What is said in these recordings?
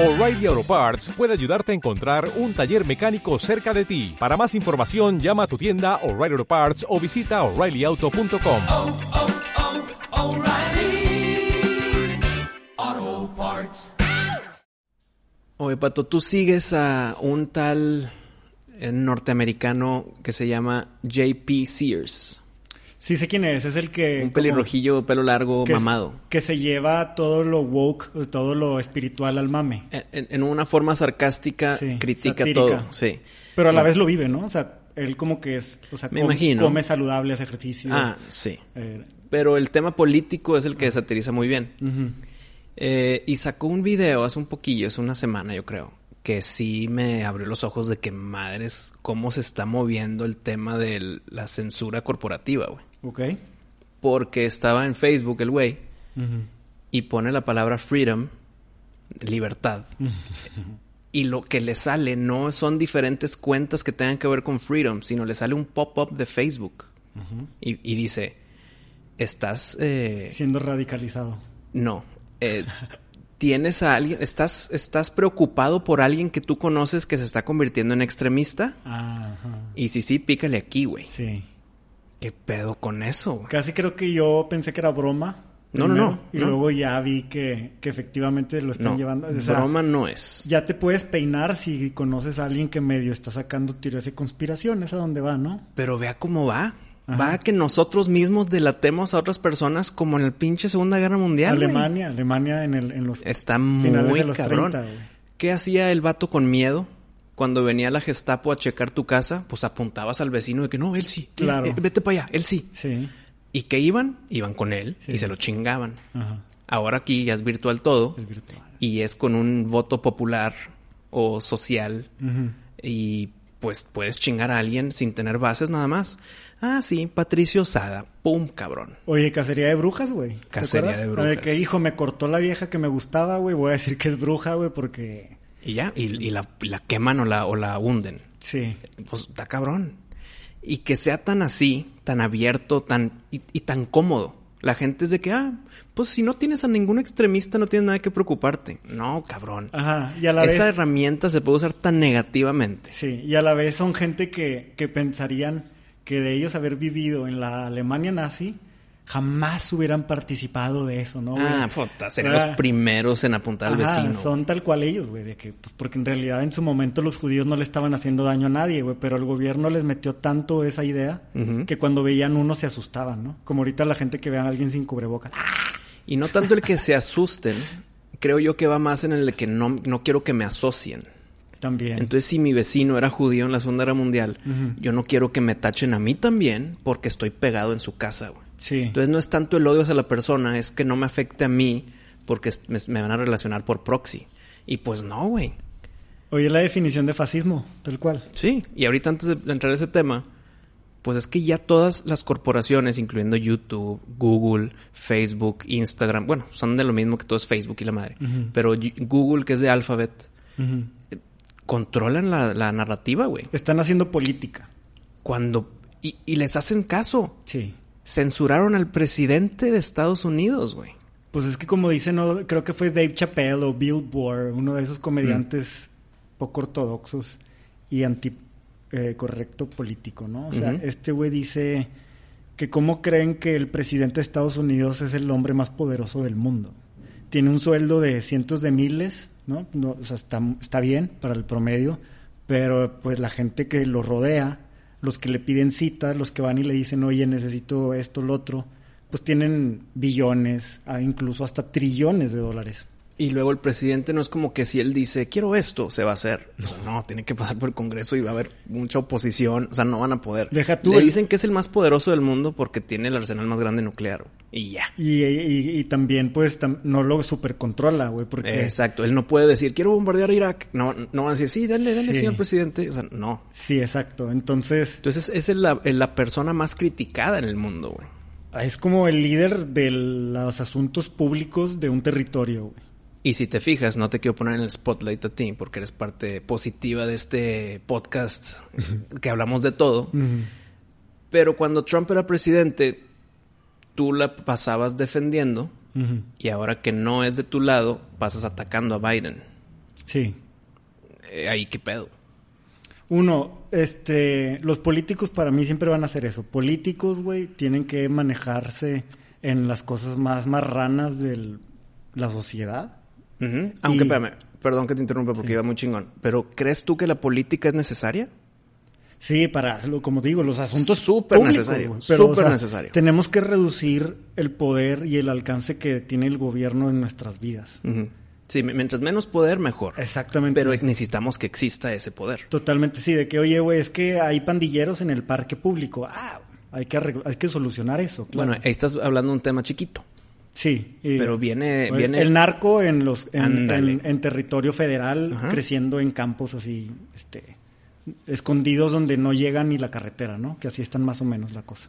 O'Reilly Auto Parts puede ayudarte a encontrar un taller mecánico cerca de ti. Para más información, llama a tu tienda O'Reilly Auto Parts o visita oreillyauto.com. oh, oh, O'Reilly Auto Parts. Oye, Pato, tú sigues a un tal eh, norteamericano que se llama JP Sears. Sí sé quién es, es el que... Un pelirrojillo, pelo largo, que- mamado. Que se lleva todo lo woke, todo lo espiritual al mame. En, una forma sarcástica, Sí, critica satírica. todo. Sí. Pero a la vez lo vive, ¿no? O sea, él como que es... O sea, Me com- imagino. come saludable, hace ejercicio. Ah, sí. Eh, Pero el tema político es el que satiriza muy bien. Eh, y sacó un video hace un poquillo, hace una semana yo creo, que sí me abrió los ojos de que madres, cómo se está moviendo el tema de la censura corporativa, güey. Ok. Porque estaba en Facebook el güey Ujú. y pone la palabra freedom, libertad. y lo que le sale no son diferentes cuentas que tengan que ver con freedom, sino le sale un pop-up de Facebook. y, y dice, estás... eh, Siendo radicalizado. no. eh, ¿Tienes a alguien? ¿Estás, ¿Estás preocupado por alguien que tú conoces que se está convirtiendo en extremista? Ajá. Y si sí, pícale aquí, güey. Sí. ¿Qué pedo con eso? Casi creo que yo pensé que era broma. No, no, primero, no, Y no. luego ya vi que, que efectivamente lo están No, llevando. O sea, broma no es. Ya te puedes peinar si conoces a alguien que medio está sacando teorías de conspiración. Es a donde va, ¿no? Pero vea cómo va. Ajá. Va a que nosotros mismos delatemos a otras personas como en el pinche Segunda Guerra Mundial. güey. Alemania, Alemania en, el, en los Está finales muy de los cabrón. 30, güey. ¿Qué hacía el vato con miedo? Cuando venía la Gestapo a checar tu casa, pues apuntabas al vecino de que no, él sí. él- Claro. eh, vete para allá, él sí. Sí. ¿Y qué iban? Iban con él Sí. y se lo chingaban. Ajá. Ahora aquí ya es virtual todo Es virtual. y es con un voto popular o social y pues puedes chingar a alguien sin tener bases nada más. Ah, sí, Patricio Sada. Pum, cabrón. Oye, cacería de brujas, güey. ¿Te Cacería de brujas. que hijo me cortó la vieja que me gustaba, güey. Voy a decir que es bruja, güey, porque Y ya, y, y la, queman o la, o la hunden. sí. Pues está cabrón. Y que sea tan así, tan abierto, tan y, y tan cómodo. La gente es de que, ah, pues si no tienes a ningún extremista no tienes nada que preocuparte. No, cabrón. Ajá. Y a la Esa vez herramienta se puede usar tan negativamente. Sí, y a la vez son gente que, que pensarían que de ellos haber vivido en la Alemania nazi, jamás hubieran participado de eso, ¿no? güey? Ah, puta, serían los primeros en apuntar al vecino. son tal cual ellos, güey, de que, pues, porque en realidad en su momento los judíos no le estaban haciendo daño a nadie, güey, pero el gobierno les metió tanto esa idea que cuando veían uno se asustaban, ¿no? Como ahorita la gente que ve a alguien sin cubrebocas. Y no tanto el que se asusten, creo yo que va más en el de que no, no quiero que me asocien. También. Entonces, si mi vecino era judío en la Segunda Guerra Mundial, yo no quiero que me tachen a mí también porque estoy pegado en su casa, güey. Sí. Entonces, no es tanto el odio hacia la persona, es que no me afecte a mí porque me, me van a relacionar por proxy. Y pues no, güey. Oye, la definición de fascismo, tal cual. Sí, y ahorita antes de entrar a ese tema, pues es que ya todas las corporaciones, incluyendo YouTube, Google, Facebook, Instagram, bueno, son de lo mismo que todo es Facebook y la madre, pero Google, que es de Alphabet, controlan la, la narrativa, güey. Están haciendo política. Cuando... Y, y les hacen caso. Sí. Censuraron al presidente de Estados Unidos, güey. Pues es que como dicen, no, creo que fue Dave Chappelle o Bill Burr, uno de esos comediantes poco ortodoxos y anti eh, correcto político, ¿no? O sea, este güey dice que cómo creen que el presidente de Estados Unidos es el hombre más poderoso del mundo. Tiene un sueldo de cientos de miles, ¿no? no o sea, está, está bien para el promedio, pero pues la gente que lo rodea, los que le piden cita, los que van y le dicen, oye, necesito esto, lo otro, pues tienen billones, ah, incluso hasta trillones de dólares. Y luego el presidente no es como que si él dice, quiero esto, se va a hacer. O sea, no, tiene que pasar por el Congreso y va a haber mucha oposición. O sea, no van a poder. Deja tú Le el- dicen que es el más poderoso del mundo porque tiene el arsenal más grande nuclear. Y ya. Y, y- y también, pues, tam- no lo supercontrola, güey, porque... Exacto. Él no puede decir, quiero bombardear Irak. No, no van a decir, sí, denle, denle, Sí. señor presidente. O sea, no. Sí, exacto. Entonces, Entonces es la, la persona más criticada en el mundo, güey. es como el líder de los asuntos públicos de un territorio, güey. Y si te fijas, no te quiero poner en el spotlight a ti porque eres parte positiva de este podcast que hablamos de todo. Pero cuando Trump era presidente, tú la pasabas defendiendo y ahora que no es de tu lado, pasas atacando a Biden. Sí. Eh, ahí qué pedo. Uno, este, los políticos para mí siempre van a hacer eso. Políticos, güey, tienen que manejarse en las cosas más marranas de la sociedad. Aunque, Y- espérame, perdón que te interrumpa porque iba muy chingón. Pero ¿crees tú que la política es necesaria? Sí, para, lo- como digo, los asuntos Súper públicos, necesario, güey. Pero, súper necesario. Tenemos que reducir el poder y el alcance que tiene el gobierno en nuestras vidas. Sí, mi- mientras menos poder, mejor. Exactamente. Pero necesitamos que exista ese poder. Totalmente, sí, de que, oye, güey, es que hay pandilleros en el parque público. Ah, hay que, hay que solucionar eso, claro. Bueno, ahí estás hablando de un tema chiquito. Sí. y- Pero viene, el, viene el narco en los en, Ándale. en- en territorio federal Ajá. creciendo en campos así este escondidos donde no llega ni la carretera no que así están más o menos la cosa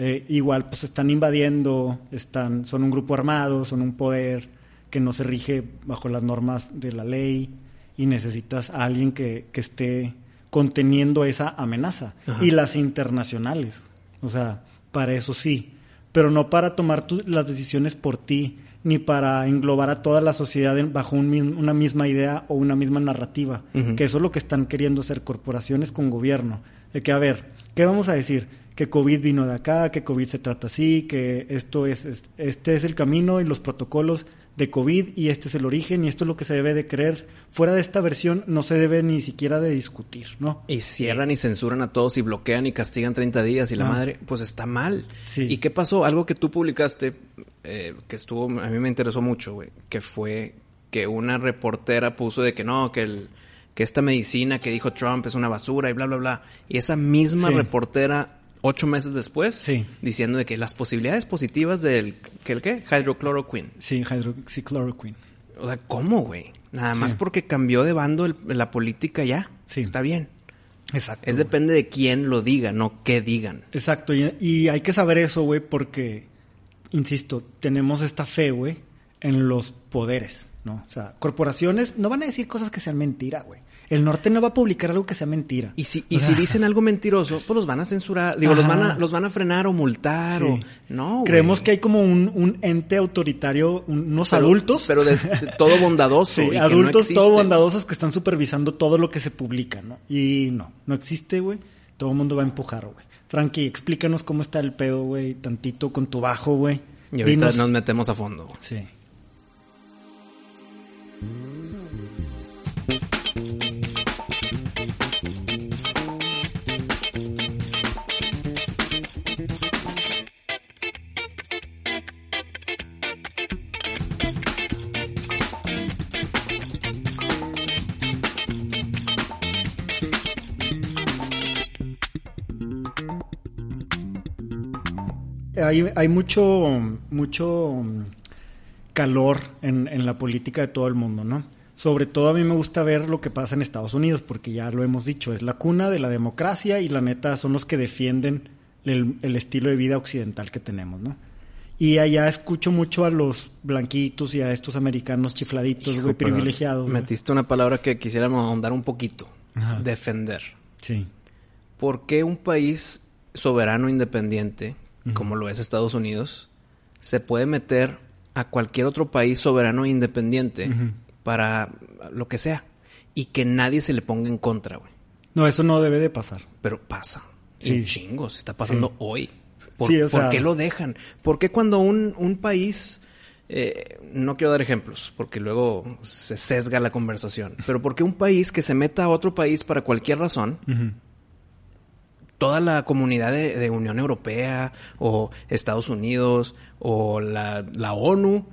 Eh, igual pues están invadiendo están son un grupo armado son un poder que no se rige bajo las normas de la ley y necesitas a alguien que, que esté conteniendo esa amenaza Ajá. y las internacionales o sea para eso sí pero no para tomar tu- las decisiones por ti, ni para englobar a toda la sociedad en- bajo un una misma idea o una misma narrativa. Que eso es lo que están queriendo hacer corporaciones con gobierno. De que, a ver, ¿qué vamos a decir? Que COVID vino de acá, que COVID se trata así, que esto es, es- este es el camino y los protocolos de COVID y este es el origen y esto es lo que se debe de creer. Fuera de esta versión no se debe ni siquiera de discutir, ¿no? Y cierran y censuran a todos y bloquean y castigan 30 días y la Ah. madre, pues está mal. Sí. ¿Y qué pasó? Algo que tú publicaste, eh, que estuvo, a mí me interesó mucho, güey, que fue que una reportera puso de que no, que el que esta medicina que dijo Trump es una basura y bla, bla, bla. Y esa misma Sí. reportera, ocho meses después, Sí. diciendo de que las posibilidades positivas del, que el qué? Hydrochloroquine. Sí, hydroxychloroquine. O sea, ¿cómo, güey? Nada más porque cambió de bando el- la política ya. Sí. Está bien. Exacto. Es depende de quién lo diga, no qué digan. Exacto, y, y hay que saber eso, güey, porque, insisto, tenemos esta fe, güey, en los poderes, ¿no? O sea, corporaciones no van a decir cosas que sean mentira, güey. El norte no va a publicar algo que sea mentira. Y si, y O si dicen algo mentiroso, pues los van a censurar. Digo, los van a, los van a frenar o multar o. No, güey. Creemos que hay como un, un ente autoritario, un- unos Pero- adultos. Pero de, de todo bondadoso. Sí, y que no adultos todo bondadosos que están supervisando todo lo que se publica, ¿no? Y no, no existe, güey. Todo el mundo va a empujar, güey. Frankie, explícanos cómo está el pedo, güey, tantito con tu bajo, güey. Y ahorita Dinos- nos metemos a fondo. güey. Sí. Hay, hay mucho, mucho mm, calor en, en la política de todo el mundo, ¿no? Sobre todo a mí me gusta ver lo que pasa en Estados Unidos, porque ya lo hemos dicho, es la cuna de la democracia y la neta son los que defienden el, el estilo de vida occidental que tenemos, ¿no? Y allá escucho mucho a los blanquitos y a estos americanos chifladitos, güey, Hijo, pero privilegiados. güey. Metiste una palabra que quisiéramos ahondar un poquito. Ajá. Defender. Sí. ¿Por qué un país soberano independiente, como lo es Estados Unidos, se puede meter a cualquier otro país soberano e independiente para lo que sea? Y que nadie se le ponga en contra, güey. No, eso no debe de pasar. Pero pasa. Sí. Y chingos, está pasando Sí. hoy. ¿Por, Sí, o por sea- qué lo dejan? ¿Por qué cuando un, un país... eh, no quiero dar ejemplos, porque luego se sesga la conversación. Pero ¿por qué un país que se meta a otro país para cualquier razón, Ujú. Toda la comunidad de, de Unión Europea o Estados Unidos o la, la ONU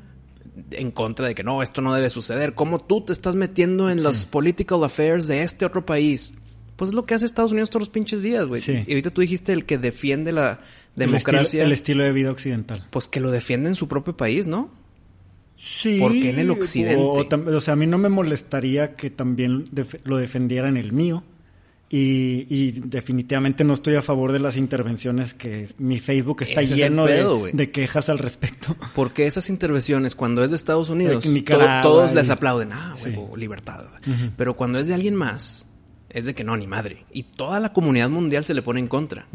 en contra de que no, esto no debe suceder. ¿Cómo tú te estás metiendo en los political affairs de este otro país? Pues es lo que hace Estados Unidos todos los pinches días, güey. Sí. Y ahorita tú dijiste el que defiende la El democracia. estilo- el estilo de vida occidental. Pues que lo defiende en su propio país, ¿no? Sí. ¿Por qué en el occidente? O, o tam- o sea, a mí no me molestaría que también def- lo defendiera en el mío. Y, y definitivamente no estoy a favor de las intervenciones que mi Facebook está Ese es lleno pedo, de, quejas al respecto. Porque esas intervenciones, cuando es de Estados Unidos, De Nicaragua to- todos y- les aplauden. Ah, Sí. huevo, libertad. Pero cuando es de alguien más, es de que no, ni madre. Y toda la comunidad mundial se le pone en contra.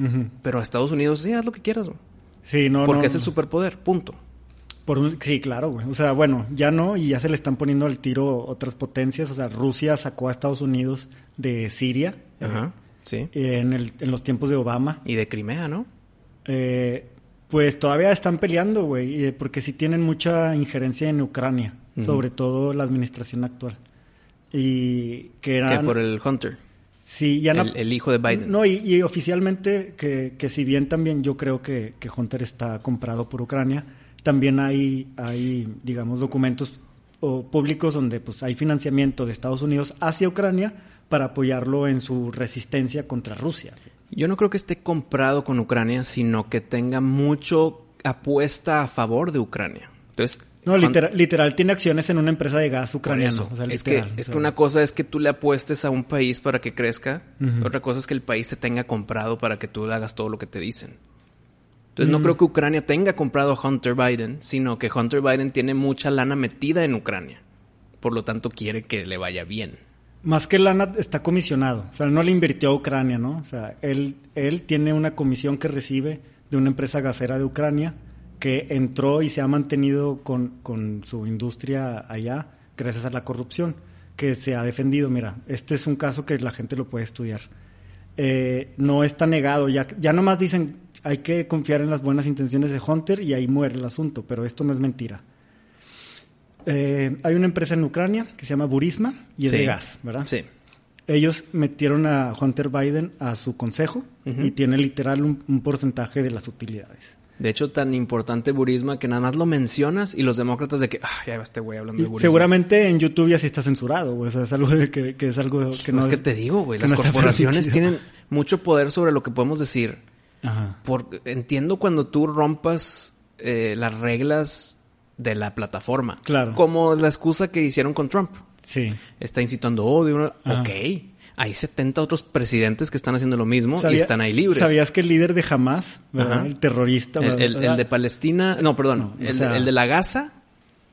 Pero a Estados Unidos, sí, haz lo que quieras. güey. Sí, no, porque no. es el superpoder, punto. Por un- sí, claro, güey. O sea, bueno, ya no, y ya se le están poniendo al tiro otras potencias. O sea, Rusia sacó a Estados Unidos de Siria Ajá, sí. en, el- en los tiempos de Obama. Y de Crimea, ¿no? Eh, pues todavía están peleando, güey, eh, porque sí tienen mucha injerencia en Ucrania, sobre todo la administración actual. Y que Que eran... por el Hunter. Sí, ya no- El, el hijo de Biden. No, y, y oficialmente, que, que si bien también yo creo que, que Hunter está comprado por Ucrania, también hay, hay digamos, documentos o públicos donde pues hay financiamiento de Estados Unidos hacia Ucrania para apoyarlo en su resistencia contra Rusia. Yo no creo que esté comprado con Ucrania, sino que tenga mucho apuesta a favor de Ucrania. Entonces, No, literal, literal tiene acciones en una empresa de gas ucraniano. eso. o sea, es que, es que una cosa es que tú le apuestes a un país para que crezca, otra cosa es que el país te tenga comprado para que tú le hagas todo lo que te dicen. Entonces no Mm. creo que Ucrania tenga comprado a Hunter Biden, sino que Hunter Biden tiene mucha lana metida en Ucrania. Por lo tanto quiere que le vaya bien. Más que lana está comisionado, o sea, no le invirtió a Ucrania, ¿no? O sea, él, él tiene una comisión que recibe de una empresa gasera de Ucrania que entró y se ha mantenido con, con su industria allá gracias a la corrupción, que se ha defendido. Mira, este es un caso que la gente lo puede estudiar. Eh, no está negado, ya, ya nomás dicen hay que confiar en las buenas intenciones de Hunter y ahí muere el asunto, pero esto no es mentira. Eh, hay una empresa en Ucrania que se llama Burisma y es Sí. de gas, ¿verdad? Sí. Ellos metieron a Hunter Biden a su consejo y tiene literal un, un porcentaje de las utilidades. De hecho, tan importante Burisma que nada más lo mencionas y los demócratas de que, ah, ya va este güey hablando de Burisma. seguramente en YouTube ya sí está censurado, güey. O sea, es algo de que, que es algo que no No es que te digo, güey, las no corporaciones tienen mucho poder sobre lo que podemos decir. Ajá. Por, entiendo cuando tú rompas eh, las reglas de la plataforma. Claro. Como la excusa que hicieron con Trump. Sí. Está incitando odio. Ajá. Ok. Hay 70 otros presidentes que están haciendo lo mismo y están ahí libres. ¿Sabías que el líder de Hamas, ¿verdad? El terrorista, El, el- ¿verdad? el de Palestina, no, perdón, No, el, sea- el de la Gaza,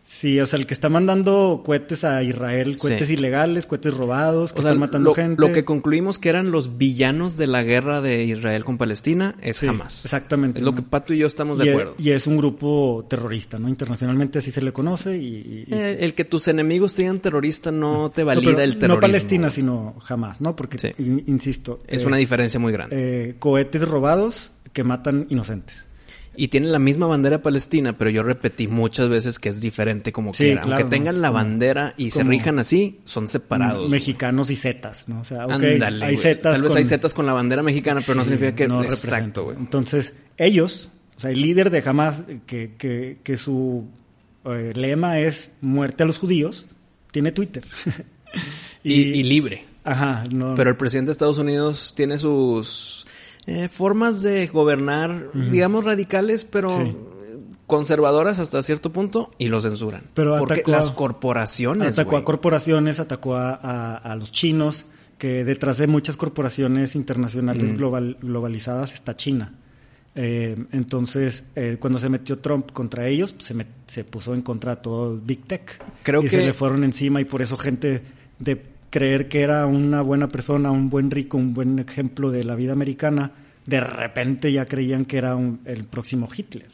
Sí, o sea, el que está mandando cohetes a Israel, cohetes Sí. ilegales, cohetes robados, que o sea, están matando lo, gente. lo que concluimos que eran los villanos de la guerra de Israel con Palestina es Sí, Hamas. Exactamente. Es lo que Pato y yo estamos y, de es- acuerdo. y es un grupo terrorista, ¿no? Internacionalmente así se le conoce y... Eh, el que tus enemigos sean terroristas no te valida el terrorismo. No Palestina, sino jamás, ¿no? Porque, Sí. insisto... Es eh, una diferencia muy grande. eh, cohetes robados que matan inocentes. Y tienen la misma bandera palestina, pero yo repetí muchas veces que es diferente como Sí, quiera. claro, Aunque tengan ¿no? la bandera y se rijan así, son separados. güey. Mexicanos y zetas, ¿no? O sea, ok, Ándale, hay zetas Tal vez con- hay zetas con la bandera mexicana, pero no Sí, significa que... no Exacto, güey. Entonces, ellos, o sea, el líder de Hamas, que, que, que su eh, lema es muerte a los judíos, tiene Twitter. Y, y libre. Ajá, no. Pero el presidente de Estados Unidos tiene sus eh, formas de gobernar, digamos, radicales, pero Sí. conservadoras hasta cierto punto, y lo censuran. Pero Porque atacó a- las corporaciones, atacó a corporaciones, atacó a, a- a los chinos, que detrás de muchas corporaciones internacionales global- globalizadas está China. Eh, entonces, eh, cuando se metió Trump contra ellos, pues, se, met- se puso en contra de todo Big Tech. Creo y que- se le fueron encima y por eso gente de creer que era una buena persona, un buen rico, un buen ejemplo de la vida americana, de repente ya creían que era un- el próximo Hitler.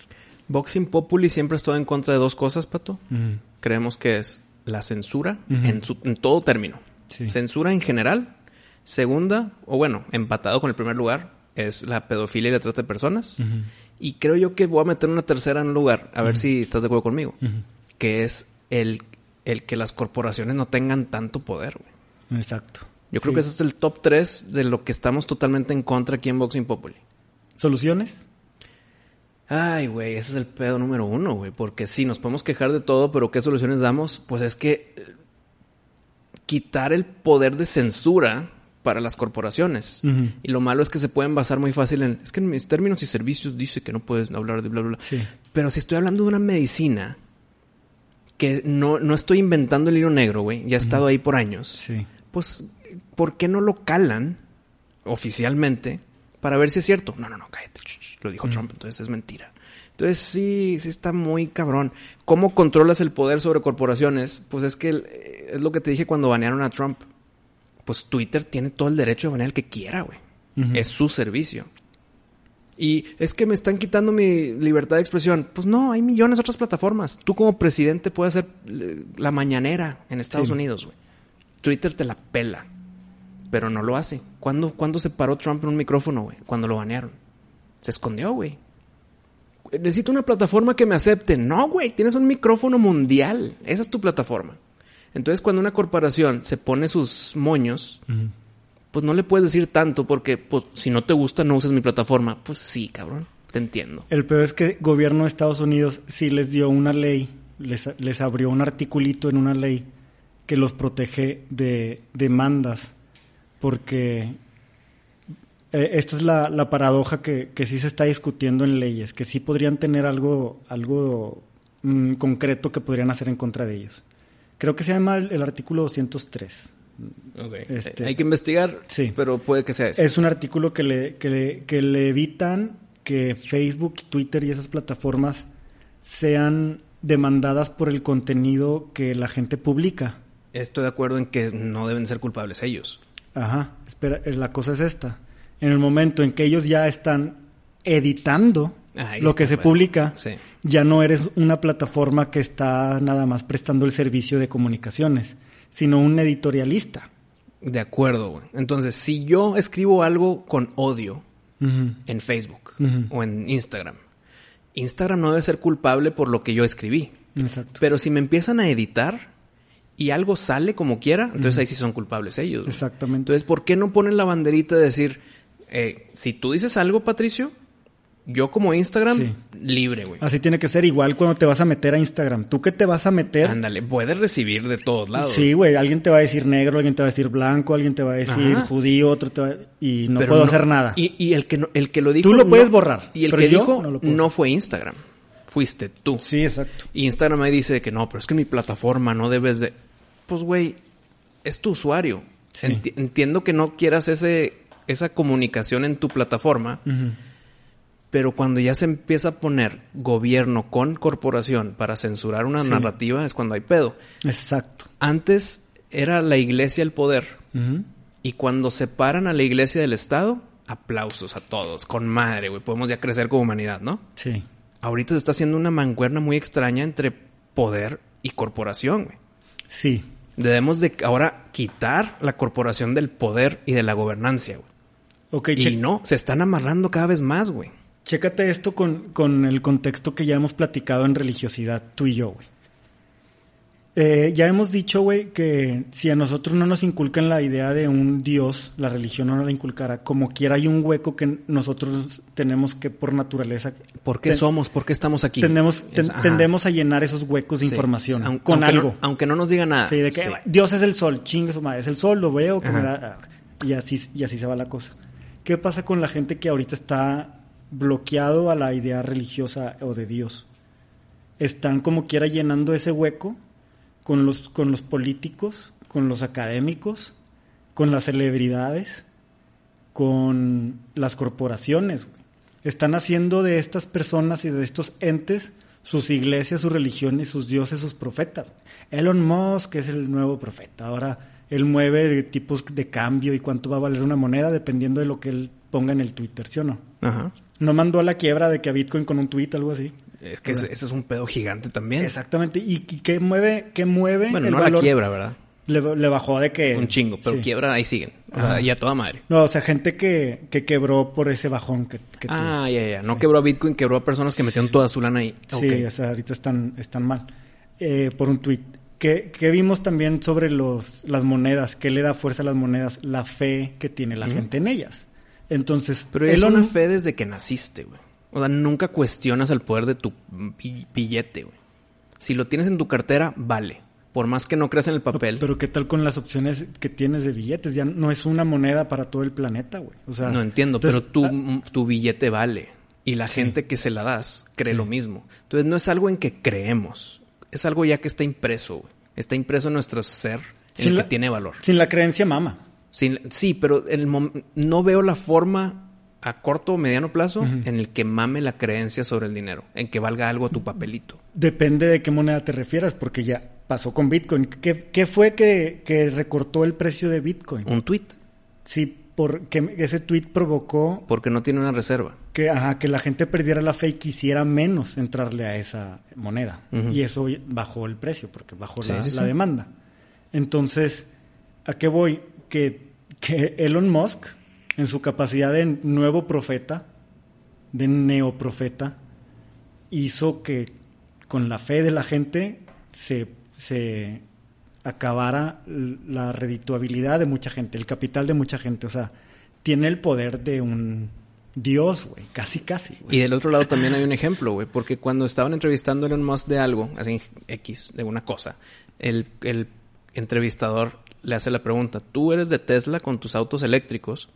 Boxing Populi siempre ha estado en contra de dos cosas, Pato. Creemos que es la censura en, su- en todo término. Sí. Censura en general. Segunda, o bueno, empatado con el primer lugar, es la pedofilia y la trata de personas. Y creo yo que voy a meter una tercera en un lugar, a ver si estás de acuerdo conmigo, que es el, el que las corporaciones no tengan tanto poder. güey. Exacto. Yo creo Sí. que ese es el top 3 de lo que estamos totalmente en contra aquí en Boxing Populi. ¿Soluciones? Ay, güey, ese es el pedo número uno, güey. Porque sí, nos podemos quejar de todo, pero ¿qué soluciones damos? Pues es que eh, quitar el poder de censura para las corporaciones. Y lo malo es que se pueden basar muy fácil en... Es que en mis términos y servicios dice que no puedes hablar de bla, bla, bla. Sí. Pero si estoy hablando de una medicina que no, no estoy inventando el hilo negro, güey. Ya ha estado ahí por años. Sí. Pues, ¿por qué no lo calan oficialmente para ver si es cierto? No, no, no, cállate. Lo dijo Trump, entonces es mentira. Entonces sí, sí está muy cabrón. ¿Cómo controlas el poder sobre corporaciones? Pues es que eh, es lo que te dije cuando banearon a Trump. Pues Twitter tiene todo el derecho de banear al que quiera, güey. Es su servicio. Y es que me están quitando mi libertad de expresión. Pues no, hay millones de otras plataformas. Tú como presidente puedes hacer eh, la mañanera en Estados Sí. Unidos, güey. Twitter te la pela, pero no lo hace. ¿Cuándo, ¿Cuándo se paró Trump en un micrófono, güey? Cuando lo banearon. Se escondió, güey. Necesito una plataforma que me acepte. No, güey, tienes un micrófono mundial. Esa es tu plataforma. Entonces, cuando una corporación se pone sus moños, pues no le puedes decir tanto porque, pues, si no te gusta, no uses mi plataforma. Pues sí, cabrón. Te entiendo. El peor es que el gobierno de Estados Unidos sí les dio una ley, les, les abrió un articulito en una ley que los protege de demandas, porque eh, esta es la, la paradoja que, que sí se está discutiendo en leyes, que sí podrían tener algo, algo mm, concreto que podrían hacer en contra de ellos. Creo que se llama el, el artículo 203. Este- Hay que investigar, Sí. pero puede que sea eso. Es un artículo que le, que le, que le evitan que Facebook, Twitter y esas plataformas sean demandadas por el contenido que la gente publica. Estoy de acuerdo en que no deben ser culpables ellos. Ajá, espera, eh, la cosa es esta. En el momento en que ellos ya están editando Ahí lo está, que se bueno. publica, Sí. ya no eres una plataforma que está nada más prestando el servicio de comunicaciones, sino un editorialista. De acuerdo, güey. Entonces, si yo escribo algo con odio en Facebook o en Instagram, Instagram no debe ser culpable por lo que yo escribí. Exacto. Pero si me empiezan a editar y algo sale como quiera, entonces ahí sí son culpables ellos. güey. Exactamente. Entonces, ¿por qué no ponen la banderita de decir, eh, si tú dices algo, Patricio, yo como Instagram, Sí. libre, güey. Así tiene que ser igual cuando te vas a meter a Instagram. ¿Tú qué te vas a meter? Ándale, puedes recibir de todos lados. Sí, güey, alguien te va a decir negro, alguien te va a decir blanco, alguien te va a decir Ajá. judío, otro te va y no Pero puedo hacer nada. Y, y el que no- el que lo dijo Tú lo no- puedes borrar, Y el pero que yo dijo no lo puedo no fue Instagram. Fuiste tú. Sí, exacto. Y Instagram ahí dice que no, pero es que mi plataforma no debes de. Pues, güey, es tu usuario. Sí. Enti- entiendo que no quieras ese, esa comunicación en tu plataforma, pero cuando ya se empieza a poner gobierno con corporación para censurar una Sí. narrativa es cuando hay pedo. Exacto. Antes era la iglesia el poder. Y cuando separan a la iglesia del Estado, aplausos a todos. Con madre, güey. Podemos ya crecer como humanidad, ¿no? Sí. Ahorita se está haciendo una mancuerna muy extraña entre poder y corporación, güey. Sí. Debemos de ahora quitar la corporación del poder y de la gobernancia, güey. Ok, Y no, se están amarrando cada vez más, güey. chécate esto con, con el contexto que ya hemos platicado en religiosidad, tú y yo, güey. Eh, ya hemos dicho, güey, que si a nosotros no nos inculcan la idea de un Dios, la religión no nos la inculcara, como quiera hay un hueco que nosotros tenemos que por naturaleza ¿Por qué Ten- somos? ¿Por qué estamos aquí? tendemos, ten- Es- ajá. tendemos a llenar esos huecos de Sí. información con aunque algo. No, aunque no nos diga nada. Sí, de que Sí. Dios es el sol, chingue su madre, es el sol, lo veo, que me da- y así, y así se va la cosa. ¿Qué pasa con la gente que ahorita está bloqueado a la idea religiosa o de Dios? Están como quiera llenando ese hueco con los, con los políticos, con los académicos, con las celebridades, con las corporaciones. güey. Están haciendo de estas personas y de estos entes sus iglesias, sus religiones, sus dioses, sus profetas. Elon Musk es el nuevo profeta. Ahora él mueve tipos de cambio y cuánto va a valer una moneda dependiendo de lo que él ponga en el Twitter, ¿sí o no? Ajá. No mandó a la quiebra de que a Bitcoin con un tweet, algo así. Es que ese, ese es un pedo gigante también. Exactamente. ¿Y y qué mueve, qué mueve Bueno, el no la quiebra, ¿verdad? Le, le bajó de que... Un chingo, pero Sí. quiebra ahí siguen. O sea, y a toda madre. No, o sea, gente que, que quebró por ese bajón que, que tuvo. Ah, ya, ya. No Sí. quebró a Bitcoin, quebró a personas que metieron toda su lana ahí. Sí, o sea, ahorita están, están mal. Eh, por un tuit. ¿Qué, qué vimos también sobre los, las monedas? ¿Qué le da fuerza a las monedas? La fe que tiene la gente en ellas. Entonces, Pero es Elon- una fe desde que naciste, güey. O sea, nunca cuestionas el poder de tu bi- billete, güey. Si lo tienes en tu cartera, vale. Por más que no creas en el papel. Pero ¿qué tal con las opciones que tienes de billetes? Ya no es una moneda para todo el planeta, güey. O sea, no entiendo, entonces, pero tu, ah, tu billete vale. Y la Sí. gente que se la das cree Sí. lo mismo. Entonces no es algo en que creemos. Es algo ya que está impreso, güey. Está impreso en nuestro ser, en Sin el la- que tiene valor. Sin la creencia mama. Sin- sí, pero el no veo la forma a corto o mediano plazo en el que mame la creencia sobre el dinero, en que valga algo tu papelito. Depende de qué moneda te refieras, porque ya pasó con Bitcoin. ¿Qué, qué fue que, que recortó el precio de Bitcoin? Un tweet. Sí, porque ese tweet provocó Porque no tiene una reserva. que, ajá, que la gente perdiera la fe y quisiera menos entrarle a esa moneda. Y eso bajó el precio, porque bajó Sí, la, sí, la sí. demanda. Entonces, ¿a qué voy? Que, que Elon Musk, en su capacidad de nuevo profeta, de neoprofeta, hizo que con la fe de la gente se, se acabara la redituabilidad de mucha gente, el capital de mucha gente. O sea, tiene el poder de un dios, güey, casi, casi. Y del otro lado también hay un ejemplo, güey, porque cuando estaban entrevistando a Elon Musk de algo, así X, de una cosa, el, el entrevistador le hace la pregunta, tú eres de Tesla con tus autos eléctricos,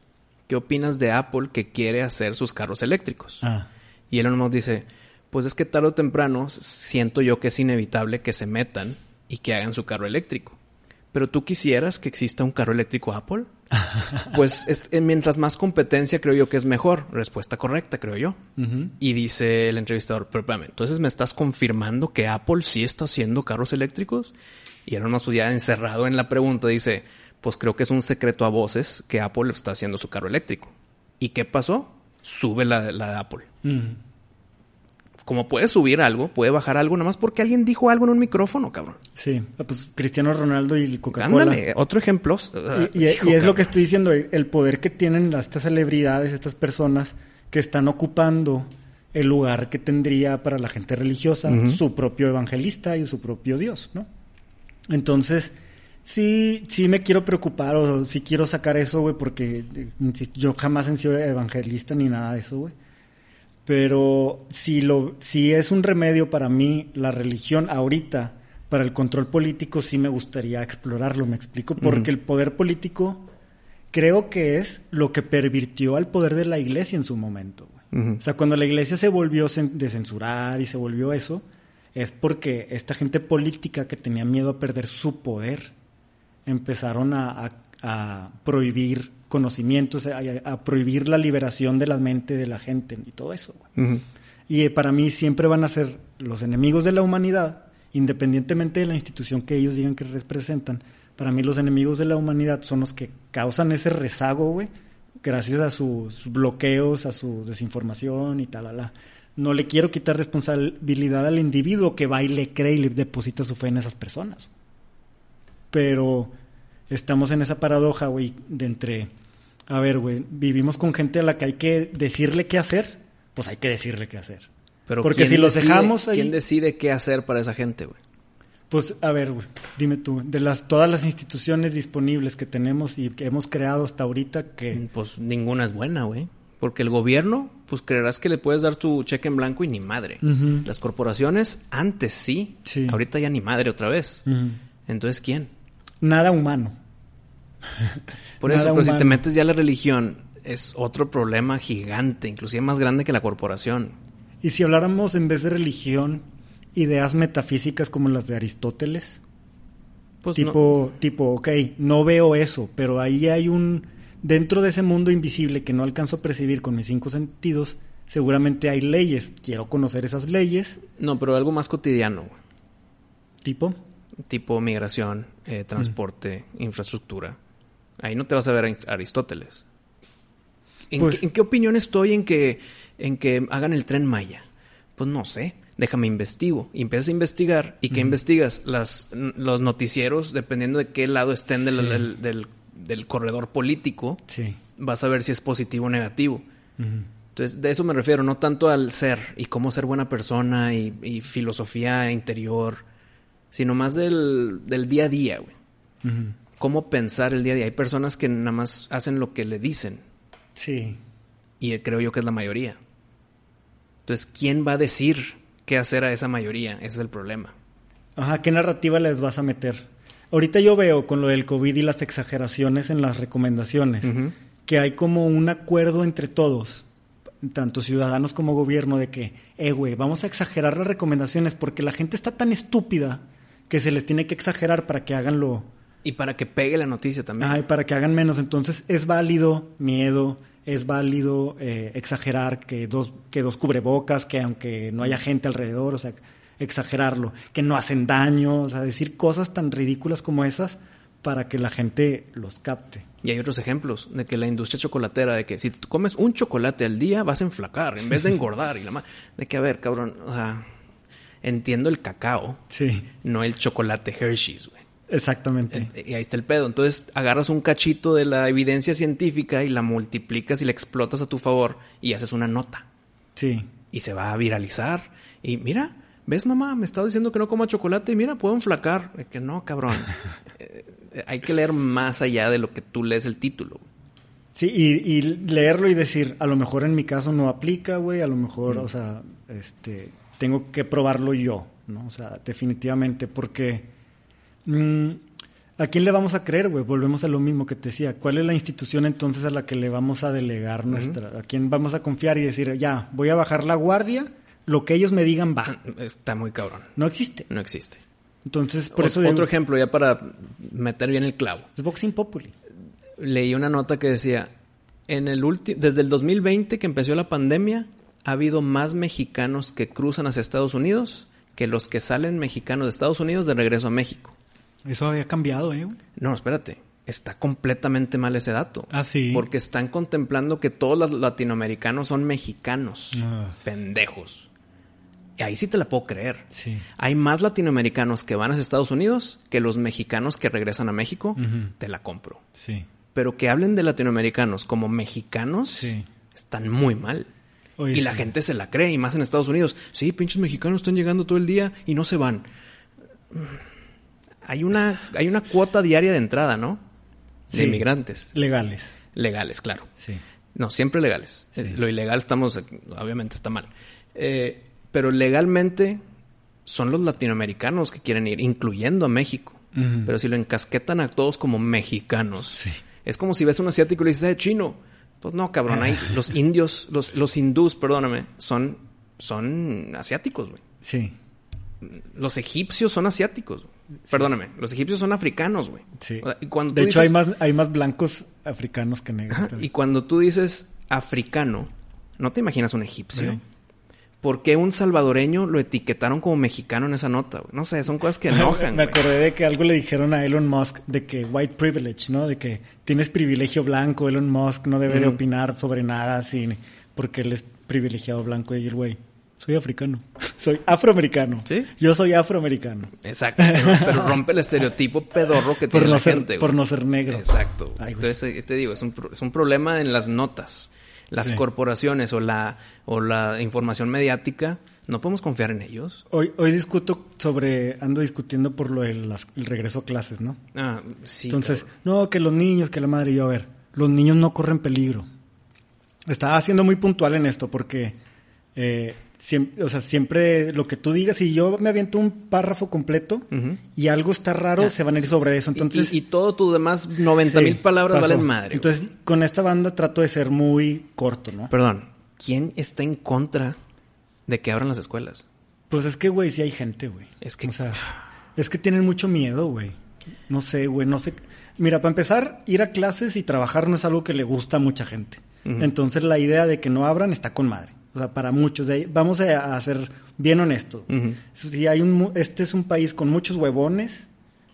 ¿qué opinas de Apple que quiere hacer sus carros eléctricos? Ah, Y Elon Musk dice, pues es que tarde o temprano siento yo que es inevitable que se metan y que hagan su carro eléctrico. Pero tú quisieras que exista un carro eléctrico Apple? Pues es- eh, mientras más competencia creo yo que es mejor. Respuesta correcta, creo yo. Y dice el entrevistador, pero espérame, entonces me estás confirmando que Apple sí está haciendo carros eléctricos? Y Elon Musk pues ya encerrado en la pregunta dice, pues creo que es un secreto a voces que Apple está haciendo su carro eléctrico. ¿Y qué pasó? Sube la, la de Apple. Como puede subir algo, puede bajar algo, nada más porque alguien dijo algo en un micrófono, cabrón. Sí, ah, pues Cristiano Ronaldo y Coca-Cola. Ándale, otro ejemplo. Y, y- y es lo que estoy diciendo, el poder que tienen estas celebridades, estas personas que están ocupando el lugar que tendría para la gente religiosa su propio evangelista y su propio Dios, ¿no? Entonces, sí, sí me quiero preocupar o sí quiero sacar eso, güey, porque eh, yo jamás he sido evangelista ni nada de eso, güey. Pero si, lo, si es un remedio para mí, la religión ahorita, para el control político, sí me gustaría explorarlo, me explico. Porque el poder político creo que es lo que pervirtió al poder de la iglesia en su momento. güey. O sea, cuando la iglesia se volvió de censurar y se volvió eso, es porque esta gente política que tenía miedo a perder su poder empezaron a, a- a prohibir conocimientos, a, a prohibir la liberación de la mente de la gente y todo eso. Y eh, para mí siempre van a ser los enemigos de la humanidad, independientemente de la institución que ellos digan que representan. Para mí los enemigos de la humanidad son los que causan ese rezago, güey, gracias a sus bloqueos, a su desinformación y tal, la. No le quiero quitar responsabilidad al individuo que va y le cree y le deposita su fe en esas personas. Pero estamos en esa paradoja, güey, de entre, a ver, güey, vivimos con gente a la que hay que decirle qué hacer, pues hay que decirle qué hacer. Pero Porque ¿quién si los decide- dejamos ahí- ¿Quién decide qué hacer para esa gente, güey? Pues, a ver, güey, dime tú, de las todas las instituciones disponibles que tenemos y que hemos creado hasta ahorita, que Pues ninguna es buena, güey. Porque el gobierno, pues creerás que le puedes dar tu cheque en blanco y ni madre. Las corporaciones, antes sí. Sí. Ahorita ya ni madre otra vez. Entonces, ¿quién? Nada humano. Por eso, pero si te metes ya a la religión, es otro problema gigante, inclusive más grande que la corporación. Y si habláramos en vez de religión, ideas metafísicas como las de Aristóteles, Pues no- tipo, tipo, ok, no veo eso, pero ahí hay un, dentro de ese mundo invisible que no alcanzo a percibir con mis cinco sentidos, seguramente hay leyes. Quiero conocer esas leyes, no, pero algo más cotidiano, güey. tipo, tipo migración, eh, transporte, infraestructura. Ahí no te vas a ver a Arist- Aristóteles. ¿En, Pues- qué, en qué opinión estoy en que, en que hagan el tren Maya? Pues no sé. Déjame investigo. Y empiezas a investigar. ¿Y qué investigas? Las, los noticieros, dependiendo de qué lado estén del, Sí. del, del- del corredor político, sí. vas a ver si es positivo o negativo. Entonces, de eso me refiero, no tanto al ser y cómo ser buena persona y, y filosofía interior, sino más del, del día a día, güey. Cómo pensar el día a día. Hay personas que nada más hacen lo que le dicen Sí. y creo yo que es la mayoría. Entonces, ¿quién va a decir qué hacer a esa mayoría? Ese es el problema. Ajá, ¿qué narrativa les vas a meter? Ahorita yo veo con lo del COVID y las exageraciones en las recomendaciones, que hay como un acuerdo entre todos, tanto ciudadanos como gobierno, de que, eh, güey, vamos a exagerar las recomendaciones porque la gente está tan estúpida que se les tiene que exagerar para que hagan lo, Y para que pegue la noticia también. Y para que hagan menos. Entonces es válido miedo, es válido eh, exagerar que dos, que dos cubrebocas, que aunque no haya gente alrededor, o sea, exagerarlo, que no hacen daño, o sea, decir cosas tan ridículas como esas para que la gente los capte. Y hay otros ejemplos de que la industria chocolatera, de que si tú comes un chocolate al día vas a enflacar en vez de engordar. y la ma- De que, a ver, cabrón, o sea, entiendo el cacao, Sí, no el chocolate Hershey's, güey. exactamente. Y ahí está el pedo. Entonces agarras un cachito de la evidencia científica y la multiplicas y la explotas a tu favor y haces una nota. Sí. Y se va a viralizar. Y mira, ¿ves mamá? Me estaba diciendo que no coma chocolate y mira, puedo enflacar. De que no, cabrón. Eh, eh, hay que leer más allá de lo que tú lees el título. Sí, y, y leerlo y decir, a lo mejor en mi caso no aplica, güey, a lo mejor, o sea, este, tengo que probarlo yo, ¿no? O sea, definitivamente, porque mm, ¿a quién le vamos a creer, güey? Volvemos a lo mismo que te decía. ¿Cuál es la institución entonces a la que le vamos a delegar nuestra, a quién vamos a confiar y decir, ya, voy a bajar la guardia, lo que ellos me digan va? Está muy cabrón. No existe. No existe. Entonces, por O- eso otro digo, ejemplo, ya para meter bien el clavo. es boxing populi. leí una nota que decía, en el desde el 2020 que empezó la pandemia, ha habido más mexicanos que cruzan hacia Estados Unidos que los que salen mexicanos de Estados Unidos de regreso a México. Eso había cambiado, ¿eh? No, espérate. Está completamente mal ese dato. Ah, sí. Porque están contemplando que todos los latinoamericanos son mexicanos. Ah. Pendejos. Y ahí sí te la puedo creer. Sí. Hay más latinoamericanos que van a Estados Unidos que los mexicanos que regresan a México. Te la compro. Sí. Pero que hablen de latinoamericanos como mexicanos Sí. están muy mal. Oye, y la gente se la cree, y más en Estados Unidos. Sí, pinches mexicanos están llegando todo el día y no se van. Hay una, hay una cuota diaria de entrada, ¿no? De Sí. inmigrantes. Legales. Legales, claro. Sí. No, siempre legales. Sí. Eh, Lo ilegal estamos, obviamente está mal. Eh, pero legalmente son los latinoamericanos que quieren ir, incluyendo a México. Pero si lo encasquetan a todos como mexicanos, Sí. es como si ves a un asiático y le dices, "Eh, chino. Pues no, cabrón, hay, los indios, los, los hindús, perdóname, son, son asiáticos, güey. Sí. Los egipcios son asiáticos. Perdóname, los egipcios son africanos, güey. Sí. O sea, y cuando De hecho, dices- hay más, hay más blancos africanos que negros. Ajá, también. Y cuando tú dices africano, no te imaginas un egipcio. Sí. ¿Por qué un salvadoreño lo etiquetaron como mexicano en esa nota? güey? No sé, son cosas que enojan. Me acordé de que algo le dijeron a Elon Musk de que white privilege, ¿no? De que tienes privilegio blanco, Elon Musk no debe de opinar sobre nada sin porque él es privilegiado blanco y el güey, soy africano, soy afroamericano. ¿Sí? Yo soy afroamericano. Exacto. Pero, pero rompe el estereotipo pedorro que Por tiene no la ser gente. por güey. no ser negro. Exacto. Ay. Entonces, eh, te digo, es un, es un problema en las notas. Las Sí. corporaciones o la, o la información mediática, no podemos confiar en ellos. Hoy, hoy discuto sobre, ando discutiendo por lo del el regreso a clases, ¿no? Ah, sí. Entonces, no, que los niños, que la madre, yo, a ver, los niños no corren peligro. Estaba siendo muy puntual en esto porque, eh, siempre, o sea, siempre lo que tú digas, si yo me aviento un párrafo completo y algo está raro, se van a ir sobre eso. Y- Entonces, y, y todo tu demás 90 mil palabras pasó. valen madre. güey. Entonces, con esta banda trato de ser muy corto, ¿no? Perdón, ¿quién está en contra de que abran las escuelas? Pues es que, güey, sí hay gente, güey. Es que- O sea, es que tienen mucho miedo, güey. No sé, güey, no sé. Mira, para empezar, ir a clases y trabajar no es algo que le gusta a mucha gente. Entonces, la idea de que no abran está con madre. O sea, para muchos. de ahí- vamos a, ser bien honestos. Sí, hay un, este es un país con muchos huevones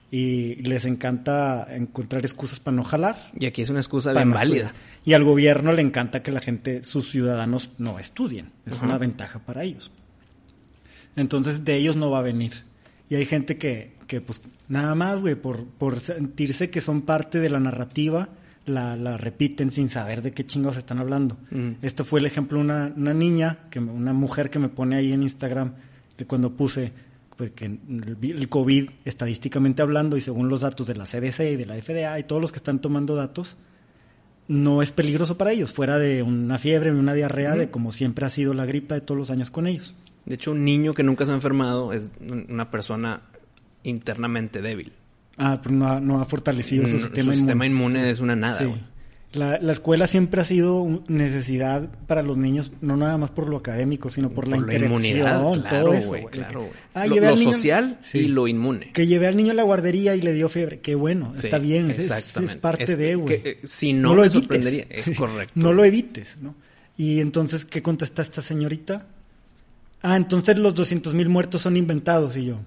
y les encanta encontrar excusas para no jalar. Y aquí es una excusa bien no válida. estudiar. Y al gobierno le encanta que la gente, sus ciudadanos, no estudien. Es una ventaja para ellos. Entonces, de ellos no va a venir. Y hay gente que, que pues, nada más, güey, por, por sentirse que son parte de la narrativa, la, la repiten sin saber de qué chingados están hablando. Mm. Esto fue el ejemplo de una, una niña, que me- una mujer que me pone ahí en Instagram, que cuando puse pues, que el, vi- el COVID, estadísticamente hablando, y según los datos de la CDC y de la FDA y todos los que están tomando datos, no es peligroso para ellos, fuera de una fiebre, una diarrea, de como siempre ha sido la gripa de todos los años con ellos. De hecho, un niño que nunca se ha enfermado es un- una persona internamente débil. Ah, pero no ha, no ha fortalecido su Mm, sistema su inmune. sistema inmune es una nada, Sí. La, la escuela siempre ha sido necesidad para los niños, no nada más por lo académico, sino por la Por la interacción, inmunidad, todo eso. claro. Ah, lo lo niño- social Sí. y lo inmune. Que llevé al niño a la guardería y le dio fiebre. Qué bueno, Sí, está bien. es- es- parte Es de, güey. eh, si no me sorprendería. Es correcto. No lo evites, ¿no? Y entonces, ¿qué contesta esta señorita? Ah, entonces los 200 mil muertos son inventados. Y yo,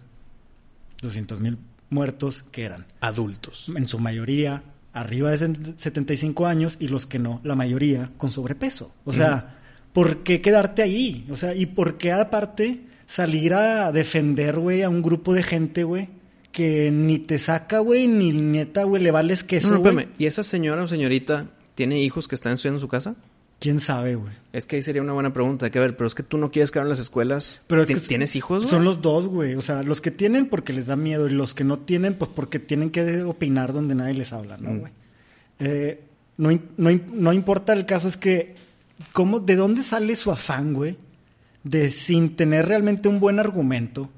200 mil muertos que eran, Adultos. en su mayoría, arriba de 75 años y los que no, la mayoría con sobrepeso. O sea, ¿por qué quedarte ahí? O sea, ¿y por qué aparte salir a defender, güey, a un grupo de gente, güey, que ni te saca, güey, ni neta, güey, le vales queso, No, no. ¿Y esa señora o señorita tiene hijos que están estudiando en su casa? ¿Quién sabe, güey? Es que ahí sería una buena pregunta. Hay que ver, pero es que tú no quieres quedar en las escuelas. Pero es ¿Ti- que ¿Tienes hijos? güey? Son los dos, güey. O sea, los que tienen porque les da miedo y los que no tienen, pues porque tienen que opinar donde nadie les habla, ¿no, Mm. güey? Eh, no, no, no importa el caso, es que, ¿cómo, ¿de dónde sale su afán, güey? De sin tener realmente un buen argumento,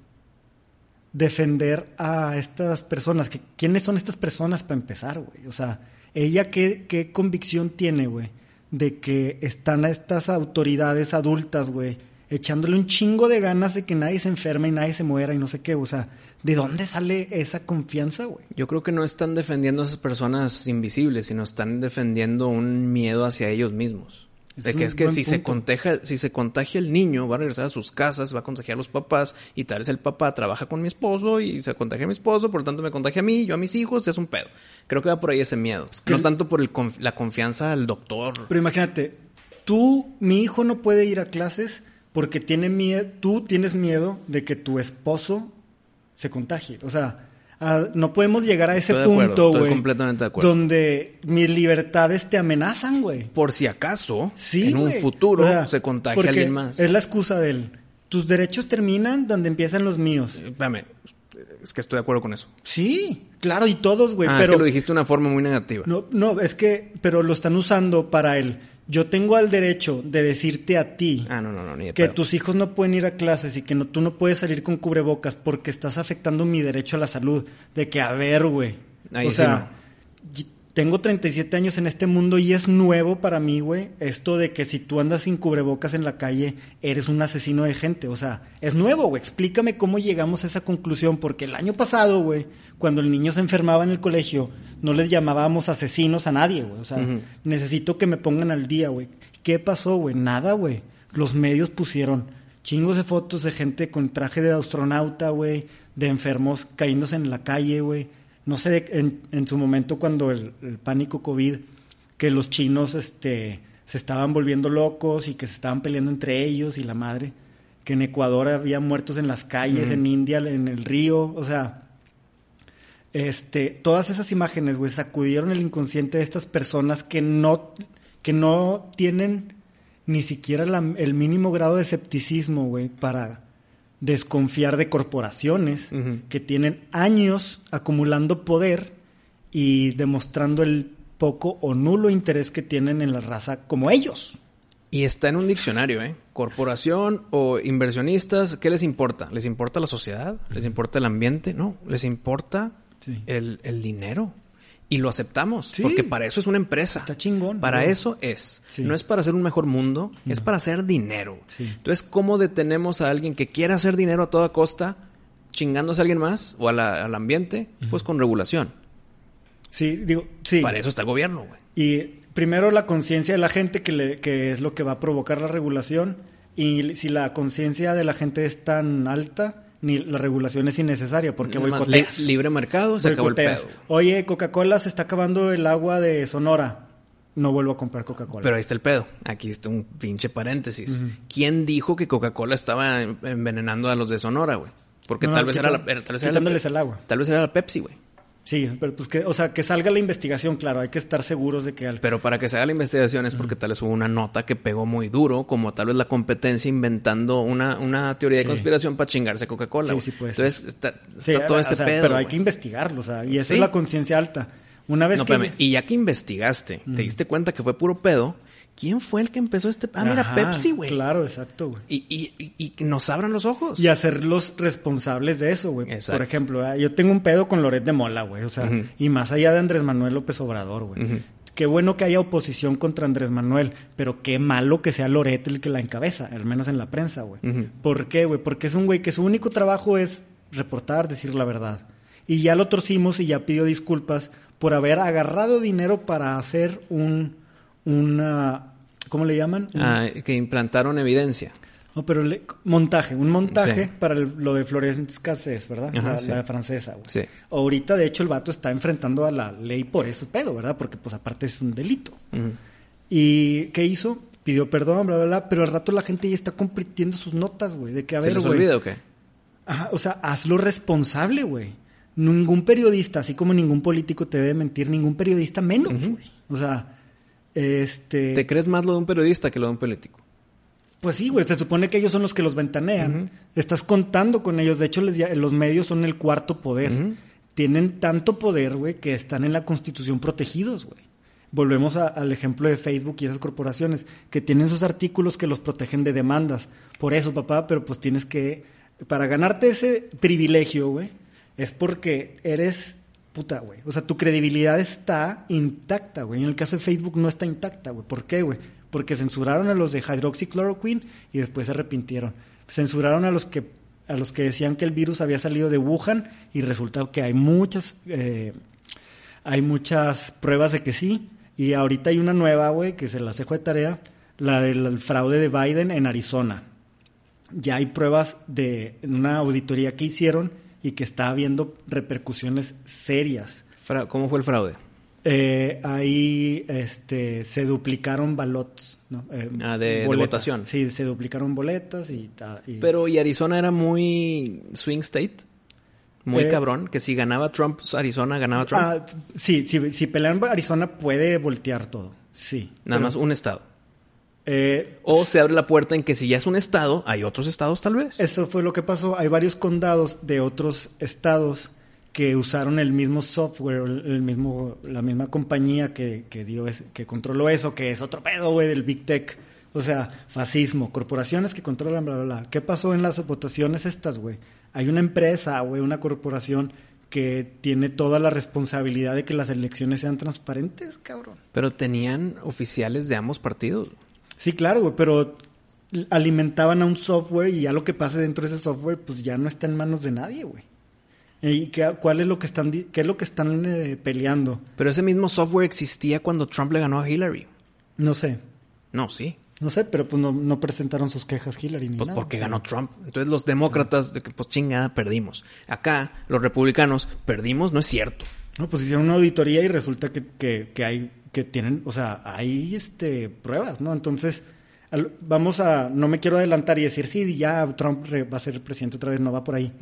defender a estas personas. ¿Quiénes son estas personas para empezar, güey? O sea, ella qué, qué convicción tiene, güey, de que están a estas autoridades adultas, güey, echándole un chingo de ganas de que nadie se enferme y nadie se muera y no sé qué. O sea, ¿de dónde sale esa confianza, güey? Yo creo que no están defendiendo a esas personas invisibles, sino están defendiendo un miedo hacia ellos mismos. De que es que si se, contagia, si se contagia el niño, va a regresar a sus casas, va a contagiar a los papás, y tal vez el papá trabaja con mi esposo y se contagia a mi esposo, por lo tanto me contagia a mí, yo a mis hijos, es un pedo. Creo que va por ahí ese miedo. No tanto por el conf- la confianza al doctor. Pero imagínate, tú, mi hijo no puede ir a clases porque tiene miedo, tú tienes miedo de que tu esposo se contagie. O sea, a- no podemos llegar a ese Estoy de acuerdo, punto, estoy güey. completamente de acuerdo. Donde mis libertades te amenazan, güey. Por si acaso, Sí, en un futuro, O sea, se contagia porque alguien más. Es la excusa del. Tus derechos terminan donde empiezan los míos. Espérame, es que estoy de acuerdo con eso. Sí, claro, y todos, güey. ah, pero es que lo dijiste de una forma muy negativa. No, no, es que, pero lo están usando para el. Yo tengo el derecho de decirte a ti Ah, no, no, no, ni que pedo. tus hijos no pueden ir a clases y que no, tú no puedes salir con cubrebocas porque estás afectando mi derecho a la salud. De que, a ver, güey. O sea, tengo 37 años en este mundo y es nuevo para mí, güey, esto de que si tú andas sin cubrebocas en la calle, eres un asesino de gente. O sea, es nuevo, güey. Explícame cómo llegamos a esa conclusión, porque el año pasado, güey, cuando el niño se enfermaba en el colegio, no les llamábamos asesinos a nadie, güey. O sea, necesito que me pongan al día, güey. ¿Qué pasó, güey? Nada, güey. Los medios pusieron chingos de fotos de gente con traje de astronauta, güey, de enfermos cayéndose en la calle, güey. No sé, en, en su momento cuando el, el pánico COVID, que los chinos este, se estaban volviendo locos y que se estaban peleando entre ellos y la madre, que en Ecuador había muertos en las calles, en India, en el río, o sea, este, todas esas imágenes, güey, sacudieron el inconsciente de estas personas que no, que no tienen ni siquiera la- el mínimo grado de escepticismo, güey, para desconfiar de corporaciones que tienen años acumulando poder y demostrando el poco o nulo interés que tienen en la raza como ellos. Y está en un diccionario, ¿eh? Corporación o inversionistas, ¿qué les importa? ¿Les importa la sociedad? ¿Les importa el ambiente? No, les importa Sí. el, el dinero. Y lo aceptamos, Sí. porque para eso es una empresa. Está chingón, Para güey. eso es. Sí. No es para hacer un mejor mundo, es para hacer dinero. Sí. Entonces, ¿cómo detenemos a alguien que quiera hacer dinero a toda costa, chingándose a alguien más o a la- al ambiente? Pues con regulación. Sí, digo, sí. Para eso está el gobierno, güey. Y primero la conciencia de la gente, que, le- que es lo que va a provocar la regulación. Y si la conciencia de la gente es tan alta, ni la regulación es innecesaria, porque Nada más boicoteas. li- libre mercado, se acabó el pedo. Oye, Coca-Cola se está acabando el agua de Sonora. No vuelvo a comprar Coca-Cola. Pero ahí está el pedo. Aquí está un pinche paréntesis. ¿Quién dijo que Coca-Cola estaba envenenando a los de Sonora, güey? Porque No, no, tal vez era la, quita- era- tal vez era la- quitándoles el agua. Tal vez era la Pepsi, güey. Sí, pero pues que, o sea, que salga la investigación, claro, hay que estar seguros de que al- Pero para que se haga la investigación es porque tal vez hubo una nota que pegó muy duro, como tal vez la competencia inventando una, una teoría de conspiración para chingarse Coca-Cola. Sí, sí puede ser. Entonces está, todo o ese sea, pedo. Pero hay que investigarlo, o sea, y eso es la conciencia alta. Una vez No, que... espérame. Y ya que investigaste, te diste cuenta que fue puro pedo, ¿quién fue el que empezó este? Ah, mira, Ajá, Pepsi, güey. Claro, exacto, güey. Y, y, y, y nos abran los ojos. Y hacerlos responsables de eso, güey. Por ejemplo, ah, yo tengo un pedo con Loret de Mola, güey. O sea, y más allá de Andrés Manuel López Obrador, güey. Qué bueno que haya oposición contra Andrés Manuel, pero qué malo que sea Loret el que la encabeza, al menos en la prensa, güey. ¿Por qué, güey? Porque es un güey que su único trabajo es reportar, decir la verdad. Y ya lo torcimos y ya pidió disculpas por haber agarrado dinero para hacer un, una, ¿cómo le llaman? Ah, que implantaron evidencia. No, pero le- montaje, un montaje Sí. para el- lo de Florence Cassés, ¿verdad? Ajá, la, sí. la francesa, güey. Sí. Ahorita, de hecho, el vato está enfrentando a la ley por eso pedo, ¿verdad? Porque, pues, aparte es un delito. ¿Y qué hizo? Pidió perdón, bla, bla, bla, pero al rato la gente ya está compartiendo sus notas, güey, de que, a ¿Se ver, les güey. olvida o qué? Ajá, o sea, hazlo responsable, güey. Ningún periodista, así como ningún político te debe mentir, ningún periodista menos, güey. O sea, este... ¿Te crees más lo de un periodista que lo de un político? Pues sí, güey, se supone que ellos son los que los ventanean. Estás contando con ellos. De hecho, les los medios son el cuarto poder. Tienen tanto poder, güey, que están en la Constitución protegidos, güey. Volvemos a- al ejemplo de Facebook y esas corporaciones que tienen sus artículos que los protegen de demandas. Por eso, papá, pero pues tienes que... Para ganarte ese privilegio, güey, es porque eres puta, güey. O sea, tu credibilidad está intacta, güey. En el caso de Facebook no está intacta, güey. ¿Por qué, güey? Porque censuraron a los de hydroxychloroquine y después se arrepintieron. Censuraron a los que a los que decían que el virus había salido de Wuhan y resulta que hay muchas eh, hay muchas pruebas de que sí. Y ahorita hay una nueva, güey, que se las dejo de tarea, la del el fraude de Biden en Arizona. Ya hay pruebas de una auditoría que hicieron y que está habiendo repercusiones serias. ¿Cómo fue el fraude? Eh, ahí este, se duplicaron ballots. ¿no? Eh, Ah, de- de votación. Sí, se duplicaron boletas y... y- Pero, ¿y Arizona era muy swing state? Muy Eh, cabrón, que si ganaba Trump, Arizona ganaba Trump. Ah, sí, si, si pelean Arizona puede voltear todo. Sí. Nada Pero, más un estado. Eh, O se abre la puerta en que si ya es un estado, hay otros estados tal vez. Eso fue lo que pasó. Hay varios condados de otros estados que usaron el mismo software, el mismo, la misma compañía que, que dio que controló eso, que es otro pedo, güey, del Big Tech. O sea, fascismo, corporaciones que controlan, bla, bla, bla. ¿Qué pasó en las votaciones estas, güey? Hay una empresa, güey, una corporación que tiene toda la responsabilidad de que las elecciones sean transparentes, cabrón. Pero tenían oficiales de ambos partidos. Sí, claro, güey, pero alimentaban a un software y ya lo que pase dentro de ese software, pues ya no está en manos de nadie, güey. ¿Y qué, cuál es lo que están, qué es lo que están eh, peleando? Pero ese mismo software existía cuando Trump le ganó a Hillary. No sé, No, sí. no sé, pero pues no, no presentaron sus quejas Hillary ni Pues nada. porque ganó Trump. Entonces los demócratas, de que pues chingada, perdimos. Acá, los republicanos, perdimos, no es cierto. No, pues hicieron una auditoría y resulta que, que, que hay, que tienen, o sea, hay este pruebas, ¿no? Entonces, al- vamos a, no me quiero adelantar y decir, sí, ya Trump re- va a ser presidente otra vez, no va por ahí.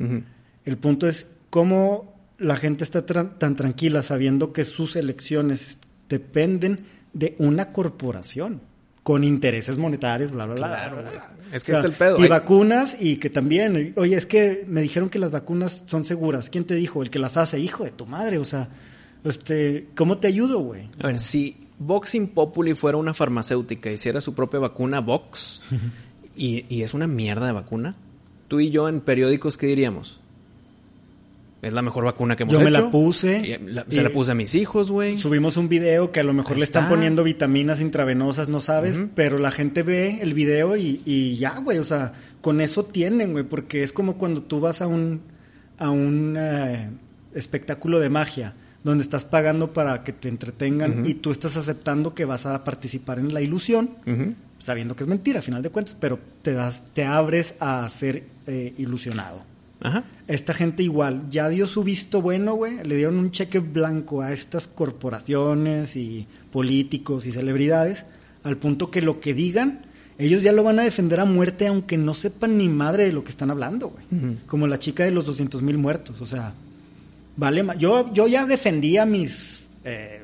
El punto es cómo la gente está tan tranquila sabiendo que sus elecciones dependen de una corporación con intereses monetarios, bla, bla, bla. Claro, bla, bla. Es que está el pedo. Y Hay- vacunas y que también, oye, es que me dijeron que las vacunas son seguras. ¿Quién te dijo? El que las hace, hijo de tu madre, o sea, este, ¿cómo te ayudo, güey? A ver, si Voxing Populi fuera una farmacéutica, hiciera su propia vacuna Vox, y, y es una mierda de vacuna, tú y yo en periódicos, ¿qué diríamos? Es la mejor vacuna que hemos Yo hecho. me la puse. La- se la puse a mis hijos, güey. Subimos un video que a lo mejor Ahí le están está. poniendo vitaminas intravenosas, no sabes, pero la gente ve el video y, y ya, güey, o sea, con eso tienen, güey, porque es como cuando tú vas a un, a un eh, espectáculo de magia, donde estás pagando para que te entretengan y tú estás aceptando que vas a participar en la ilusión, sabiendo que es mentira, a final de cuentas, pero te das, te abres a ser eh, ilusionado. Ajá. Esta gente igual, ya dio su visto bueno, güey. Le dieron un cheque blanco a estas corporaciones y políticos y celebridades, al punto que lo que digan, ellos ya lo van a defender a muerte, aunque no sepan ni madre de lo que están hablando, güey. Como la chica de los 200 mil muertos, o sea, vale. ma- Yo, yo ya defendí a mis eh,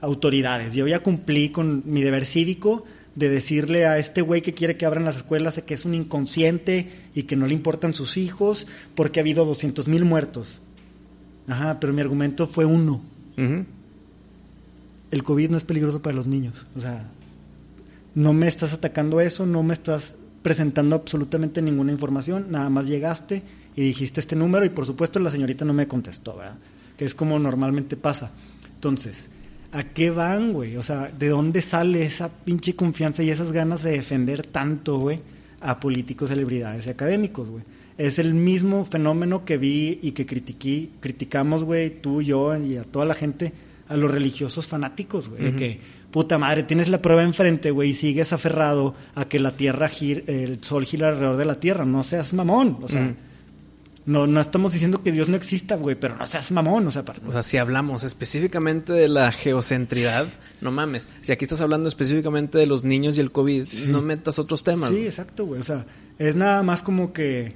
autoridades, yo ya cumplí con mi deber cívico de decirle a este güey que quiere que abran las escuelas que es un inconsciente y que no le importan sus hijos porque ha habido 200 mil muertos. Ajá, pero mi argumento fue uno. El COVID no es peligroso para los niños. O sea, no me estás atacando eso, no me estás presentando absolutamente ninguna información, nada más llegaste y dijiste este número y por supuesto la señorita no me contestó, ¿verdad? Que es como normalmente pasa. Entonces, ¿a qué van, güey? O sea, ¿de dónde sale esa pinche confianza y esas ganas de defender tanto, güey, a políticos, celebridades y académicos, güey? Es el mismo fenómeno que vi y que critiqué, criticamos, güey, tú, yo y a toda la gente a los religiosos fanáticos, güey. De que, puta madre, tienes la prueba enfrente, güey, y sigues aferrado a que la Tierra gira, el Sol gira alrededor de la Tierra. No seas mamón. O sea. No, no estamos diciendo que Dios no exista, güey, pero no seas mamón. O sea, para- O sea, si hablamos específicamente de la geocentridad, no mames. Si aquí estás hablando específicamente de los niños y el COVID, no metas otros temas. Sí, güey. exacto, güey. O sea, es nada más como que,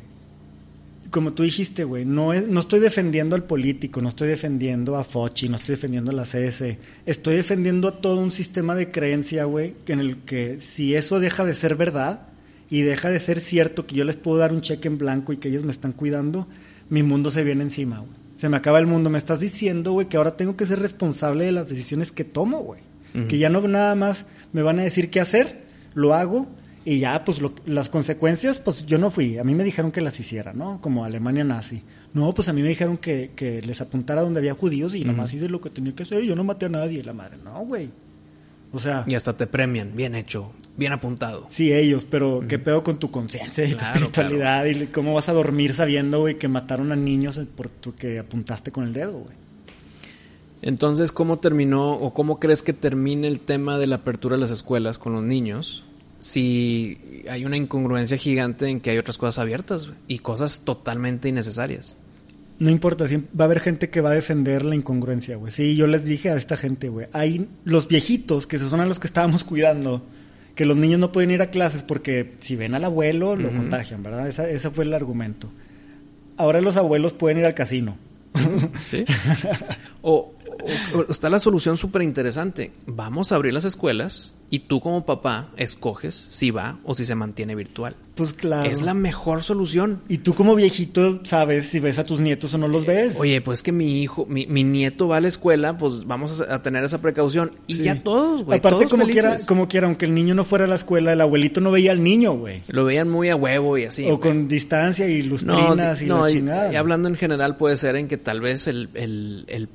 como tú dijiste, güey, no, es, no estoy defendiendo al político, no estoy defendiendo a Fochi, no estoy defendiendo a la CS. Estoy defendiendo a todo un sistema de creencia, güey, en el que si eso deja de ser verdad y deja de ser cierto que yo les puedo dar un cheque en blanco y que ellos me están cuidando, mi mundo se viene encima, güey. Se me acaba el mundo. Me estás diciendo, güey, que ahora tengo que ser responsable de las decisiones que tomo, güey. Que ya no nada más me van a decir qué hacer, lo hago y ya, pues lo- las consecuencias, pues yo no fui. A mí me dijeron que las hiciera, ¿no? Como Alemania nazi. No, pues a mí me dijeron que, que les apuntara donde había judíos y nomás hice lo que tenía que hacer y yo no maté a nadie. La madre, no, güey. O sea, Y hasta te premian. Bien hecho. Bien apuntado. sí, ellos, pero ¿qué pedo con tu conciencia y tu Claro, espiritualidad? ¿Y cómo vas a dormir sabiendo, güey, que mataron a niños por tu que apuntaste con el dedo, güey? Entonces, ¿cómo terminó o cómo crees que termine el tema de la apertura de las escuelas con los niños? Si hay una incongruencia gigante en que hay otras cosas abiertas y cosas totalmente innecesarias. No importa, va a haber gente que va a defender la incongruencia, güey. Sí, yo les dije a esta gente, güey. Hay los viejitos, que son a los que estábamos cuidando, que los niños no pueden ir a clases porque si ven al abuelo, lo contagian, ¿verdad? Esa, ese fue el argumento. Ahora los abuelos pueden ir al casino. ¿Sí? o está la solución súper interesante. Vamos a abrir las escuelas y tú como papá escoges si va o si se mantiene virtual. Pues claro. Es la mejor solución. Y tú como viejito sabes si ves a tus nietos o no los ves. Oye, pues que mi hijo, mi, mi nieto va a la escuela, pues vamos a, a tener esa precaución. Y Sí. ya todos, güey. Aparte, todos como felices. quiera, como quiera, aunque el niño no fuera a la escuela, el abuelito no veía al niño, güey. Lo veían muy a huevo y así. o con distancia y No, lustrinas y no, la y- chingada. y hablando en general puede ser en que tal vez el, el, el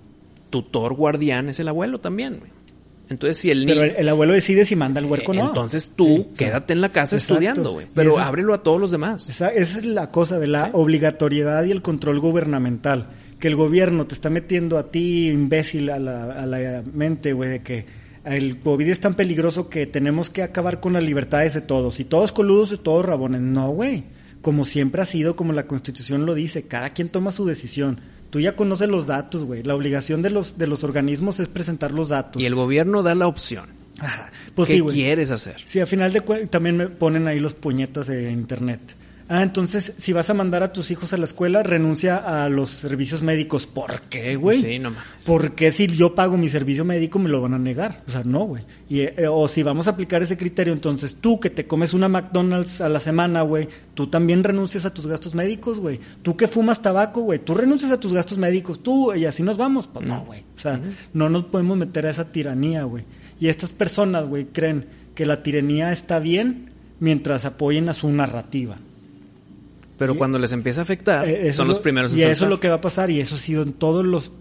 tutor guardián es el abuelo también, güey. Entonces, si el Pero niño... el, el abuelo decide si manda al huerco o no. Entonces tú Sí, quédate en la casa exacto. estudiando, güey. Pero es- ábrelo a todos los demás. Esa, esa es la cosa de la obligatoriedad y el control gubernamental. Que el gobierno te está metiendo a ti, imbécil, a la, a la mente, güey, de que el COVID es tan peligroso que tenemos que acabar con las libertades de todos. Y todos coludos y todos rabones. No, güey. Como siempre ha sido, como la Constitución lo dice, cada quien toma su decisión. Tú ya conoces los datos, güey. La obligación de los, de los organismos es presentar los datos. Y el gobierno da la opción. Ajá. Pues ¿Qué sí, quieres hacer? Sí, a final de cuentas también me ponen ahí los puñetas de internet. Ah, entonces, si vas a mandar a tus hijos a la escuela, renuncia a los servicios médicos. ¿Por qué, güey? Sí, no mames. ¿Por qué si yo pago mi servicio médico me lo van a negar? O sea, no, güey. Y, eh, o si vamos a aplicar ese criterio, entonces tú que te comes una McDonald's a la semana, güey, tú también renuncias a tus gastos médicos, güey. Tú que fumas tabaco, güey, tú renuncias a tus gastos médicos, tú, y así nos vamos. Pues no, güey. O sea, no nos podemos meter a esa tiranía, güey. Y estas personas, güey, creen que la tiranía está bien mientras apoyen a su narrativa. Pero Y- cuando les empieza a afectar, Eh, son los lo- primeros en Y eso es lo que va a pasar, y eso ha sido en todos los,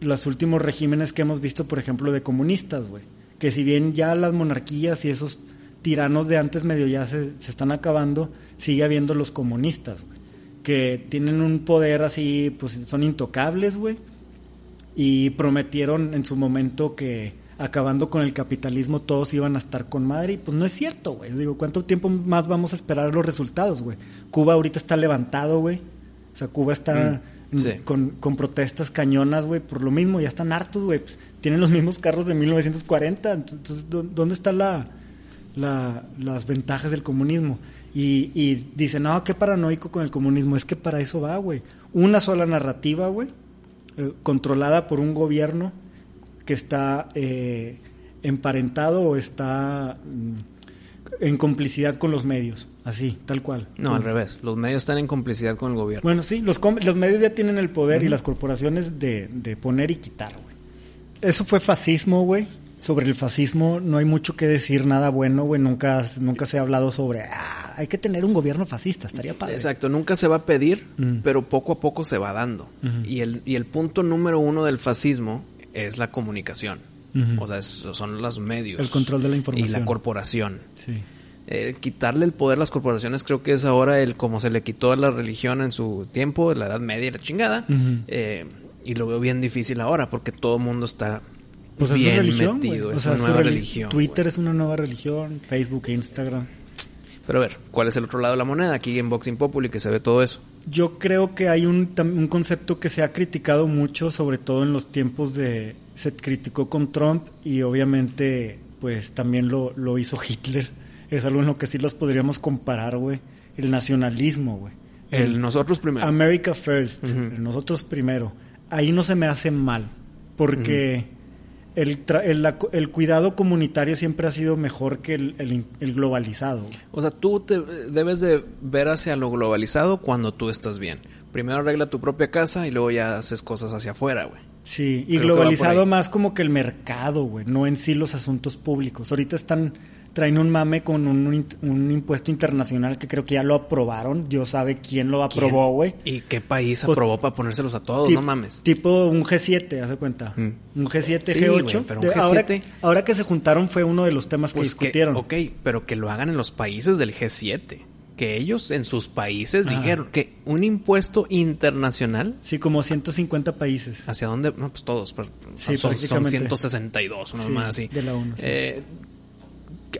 los últimos regímenes que hemos visto, por ejemplo, de comunistas, güey. Que si bien ya las monarquías y esos tiranos de antes medio ya se, se están acabando, sigue habiendo los comunistas, güey. Que tienen un poder así, pues son intocables, güey. Y prometieron en su momento que acabando con el capitalismo todos iban a estar con madre y pues no es cierto, güey. Digo, ¿cuánto tiempo más vamos a esperar los resultados, güey? Cuba ahorita está levantado, güey. O sea, Cuba está Mm, sí. con, con protestas cañonas, güey, por lo mismo, ya están hartos, güey. Pues, tienen los mismos carros de 1940. Entonces, ¿dó- ¿dónde está la, la- las ventajas del comunismo? Y, y dicen, no, qué paranoico con el comunismo. Es que para eso va, güey. Una sola narrativa, güey, eh, controlada por un gobierno que está eh, emparentado o está mm, en complicidad con los medios. Así, tal cual. No, al revés. Los medios están en complicidad con el gobierno. Bueno, sí, los, com- los medios ya tienen el poder y las corporaciones de, de poner y quitar, güey. Eso fue fascismo, güey. Sobre el fascismo no hay mucho que decir, nada bueno, güey. Nunca, nunca se ha hablado sobre, ah, hay que tener un gobierno fascista, estaría padre. Exacto, nunca se va a pedir, Mm. pero poco a poco se va dando. Y, el, y el punto número uno del fascismo es la comunicación. O sea, es- son los medios. El control de la Y información. la corporación. Sí. Eh, quitarle el poder a las corporaciones creo que es ahora el como se le quitó a la religión en su tiempo, la Edad Media y la chingada. Eh, y lo veo bien difícil ahora porque todo el mundo está Pues es bien religión, metido, es sea, una nueva reli- religión. Twitter es una nueva religión, Facebook, e Instagram. Pero a ver, ¿cuál es el otro lado de la moneda? Aquí en Boxing Populi que se ve todo eso. Yo creo que hay un, un concepto que se ha criticado mucho, sobre todo en los tiempos de... Se criticó con Trump y obviamente pues también lo, lo hizo Hitler. Es algo en lo que sí los podríamos comparar, güey. El nacionalismo, güey. El nosotros primero. America First, el nosotros primero. Ahí no se me hace mal, porque el, la- el cuidado comunitario siempre ha sido mejor que el, el el globalizado. O sea, tú te debes de ver hacia lo globalizado cuando tú estás bien. Primero arregla tu propia casa y luego ya haces cosas hacia afuera, güey. Sí, y Creo globalizado más como que el mercado, güey, no en sí los asuntos públicos. Ahorita están traen un mame con un, un impuesto internacional que creo que ya lo aprobaron. Dios sabe quién lo aprobó, güey. ¿Y qué país Pues, aprobó para ponérselos a todos? No mames. Tipo un G7, haz de cuenta. Mm. Un G7, Sí, G8. güey, pero un De- Ahora, G7 ahora que se juntaron fue uno de los temas que Pues que, discutieron. ok, pero que lo hagan en los países del G7. Que ellos en sus países Ajá. dijeron que un impuesto internacional Sí, como 150 países. ¿Hacia dónde? No, pues todos. pero Sí, son, son prácticamente. 162, una Sí, más así. de la ONU, sí. Eh,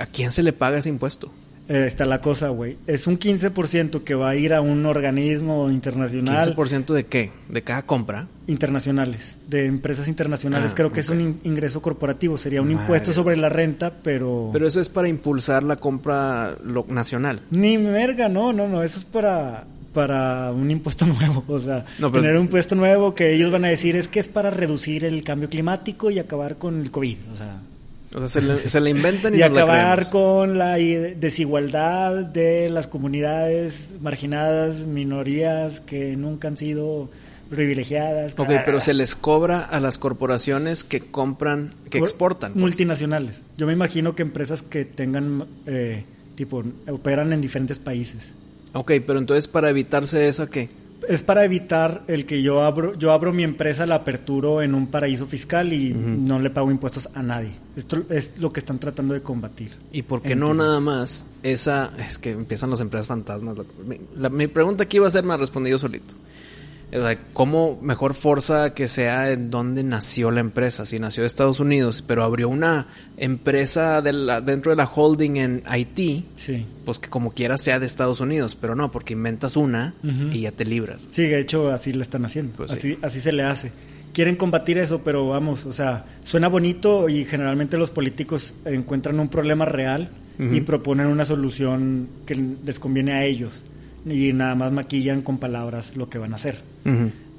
¿A quién se le paga ese impuesto? Eh, está la cosa, güey. Es un 15% que va a ir a un organismo internacional. ¿15% de qué? ¿De cada compra? Internacionales, de empresas internacionales. Ah, Creo que es un in- ingreso corporativo. Sería un Madre. impuesto sobre la renta, pero... Pero eso es para impulsar la compra lo- nacional. Ni verga, no, no, no. Eso es para para un impuesto nuevo, o sea, No, pero- tener un impuesto nuevo que ellos van a decir es que es para reducir el cambio climático y acabar con el COVID, o sea, O sea, se le, se le inventan y, y la acabar con la desigualdad de las comunidades marginadas, minorías que nunca han sido privilegiadas. Ok, pero se les cobra a las corporaciones que compran, que Por- exportan. pues. Multinacionales. Yo me imagino que empresas que tengan, eh, tipo, operan en diferentes países. Ok, pero entonces para evitarse eso, ¿qué? Es para evitar el que yo abro, yo abro mi empresa, la aperturo en un paraíso fiscal y no le pago impuestos a nadie. Esto es lo que están tratando de combatir. ¿Y por qué no nada más esa... Es que empiezan las empresas fantasmas. Mi, la- mi pregunta aquí iba a ser, me ha respondido solito. O sea, ¿cómo mejor forza que sea en donde nació la empresa? Si nació de Estados Unidos, pero abrió una empresa de la- dentro de la holding en Haití, Sí. pues que como quiera sea de Estados Unidos, pero no, porque inventas una y ya te libras. Sí, de hecho así le están haciendo. Pues así, sí. así se le hace. Quieren combatir eso, pero vamos, o sea, suena bonito y generalmente los políticos encuentran un problema real y proponen una solución que les conviene a ellos y nada más maquillan con palabras lo que van a hacer.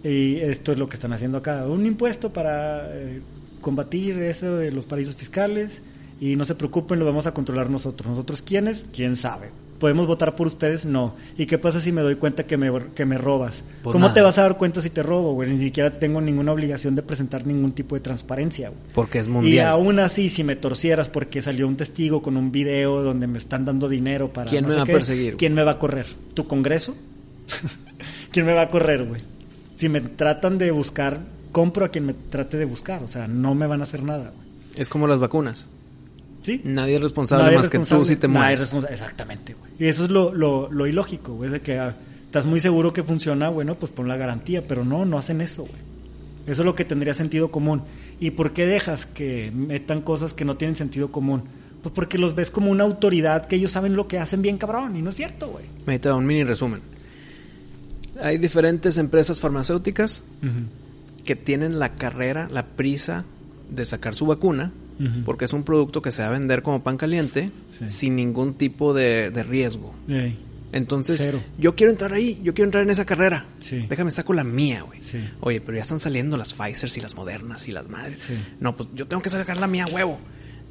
Y esto es lo que están haciendo acá. Un impuesto para eh, combatir eso de los paraísos fiscales. Y no se preocupen, lo vamos a controlar nosotros. ¿Nosotros quiénes? ¿Quién sabe? ¿Podemos votar por ustedes? No. ¿Y qué pasa si me doy cuenta que me, que me robas? Pues ¿Cómo nada. te vas a dar cuenta si te robo, güey? Ni siquiera tengo ninguna obligación de presentar ningún tipo de transparencia, güey. Porque es Y mundial. aún así, si me torcieras porque salió un testigo con un video donde me están dando dinero para... ¿Quién no me sé va a perseguir? ¿Quién me va a correr? ¿Tu congreso? ¿Quién me va a correr, güey? Si me tratan de buscar, compro a quien me trate de buscar. O sea, no me van a hacer nada, güey. Es como las vacunas. ¿Sí? Nadie es responsable Nadie más es que tú si te nadie mueres. es responsable. Exactamente, güey. Y eso es lo, lo, lo ilógico, güey. De que ah, estás muy seguro que funciona, bueno, pues pon la garantía. Pero no, no hacen eso, güey. Eso es lo que tendría sentido común. ¿Y por qué dejas que metan cosas que no tienen sentido común? Pues porque los ves como una autoridad que ellos saben lo que hacen bien cabrón. Y no es cierto, güey. Da un mini resumen. Hay diferentes empresas farmacéuticas que tienen la carrera, la prisa de sacar su vacuna, Porque es un producto que se va a vender como pan caliente, Sí. sin ningún tipo de, de riesgo. Entonces, Cero. yo quiero entrar ahí, yo quiero entrar en esa carrera. Sí. Déjame saco la mía, güey. Sí. Oye, pero ya están saliendo las Pfizer y las Modernas y las madres. Sí. No, pues yo tengo que sacar la mía, huevo.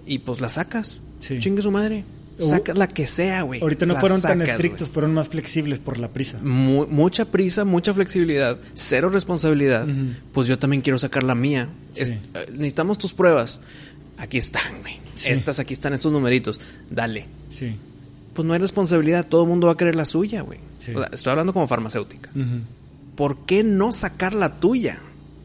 Y pues la sacas. Chingue su madre. Uh, Sacas la que sea, güey. Ahorita no La fueron tan estrictos, fueron más flexibles por la prisa. Mu- mucha prisa, mucha flexibilidad, cero responsabilidad. Pues yo también quiero sacar la mía. Es- eh, necesitamos tus pruebas. Aquí están, güey. Sí. Estas, aquí están estos numeritos. Dale. Sí. Pues no hay responsabilidad. Todo el mundo va a querer la suya, güey. Sí. O sea, estoy hablando como farmacéutica. ¿Por qué no sacar la tuya?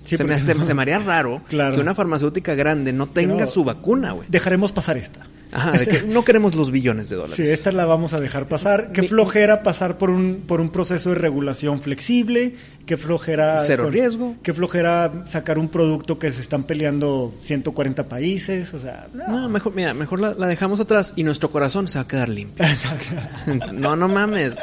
Sí, se, me, se, no. se me haría raro Claro. que una farmacéutica grande no tenga Pero- su vacuna, güey. Dejaremos pasar esta. Ajá, de que no queremos los billones de dólares. Sí, esta la vamos a dejar pasar. Qué flojera pasar por un, por un proceso de regulación flexible. Qué flojera... Cero riesgo. Qué flojera sacar un producto que se están peleando 140 países. O sea, no. No, mejor, mira, mejor la, la dejamos atrás y nuestro corazón se va a quedar limpio. no, no mames.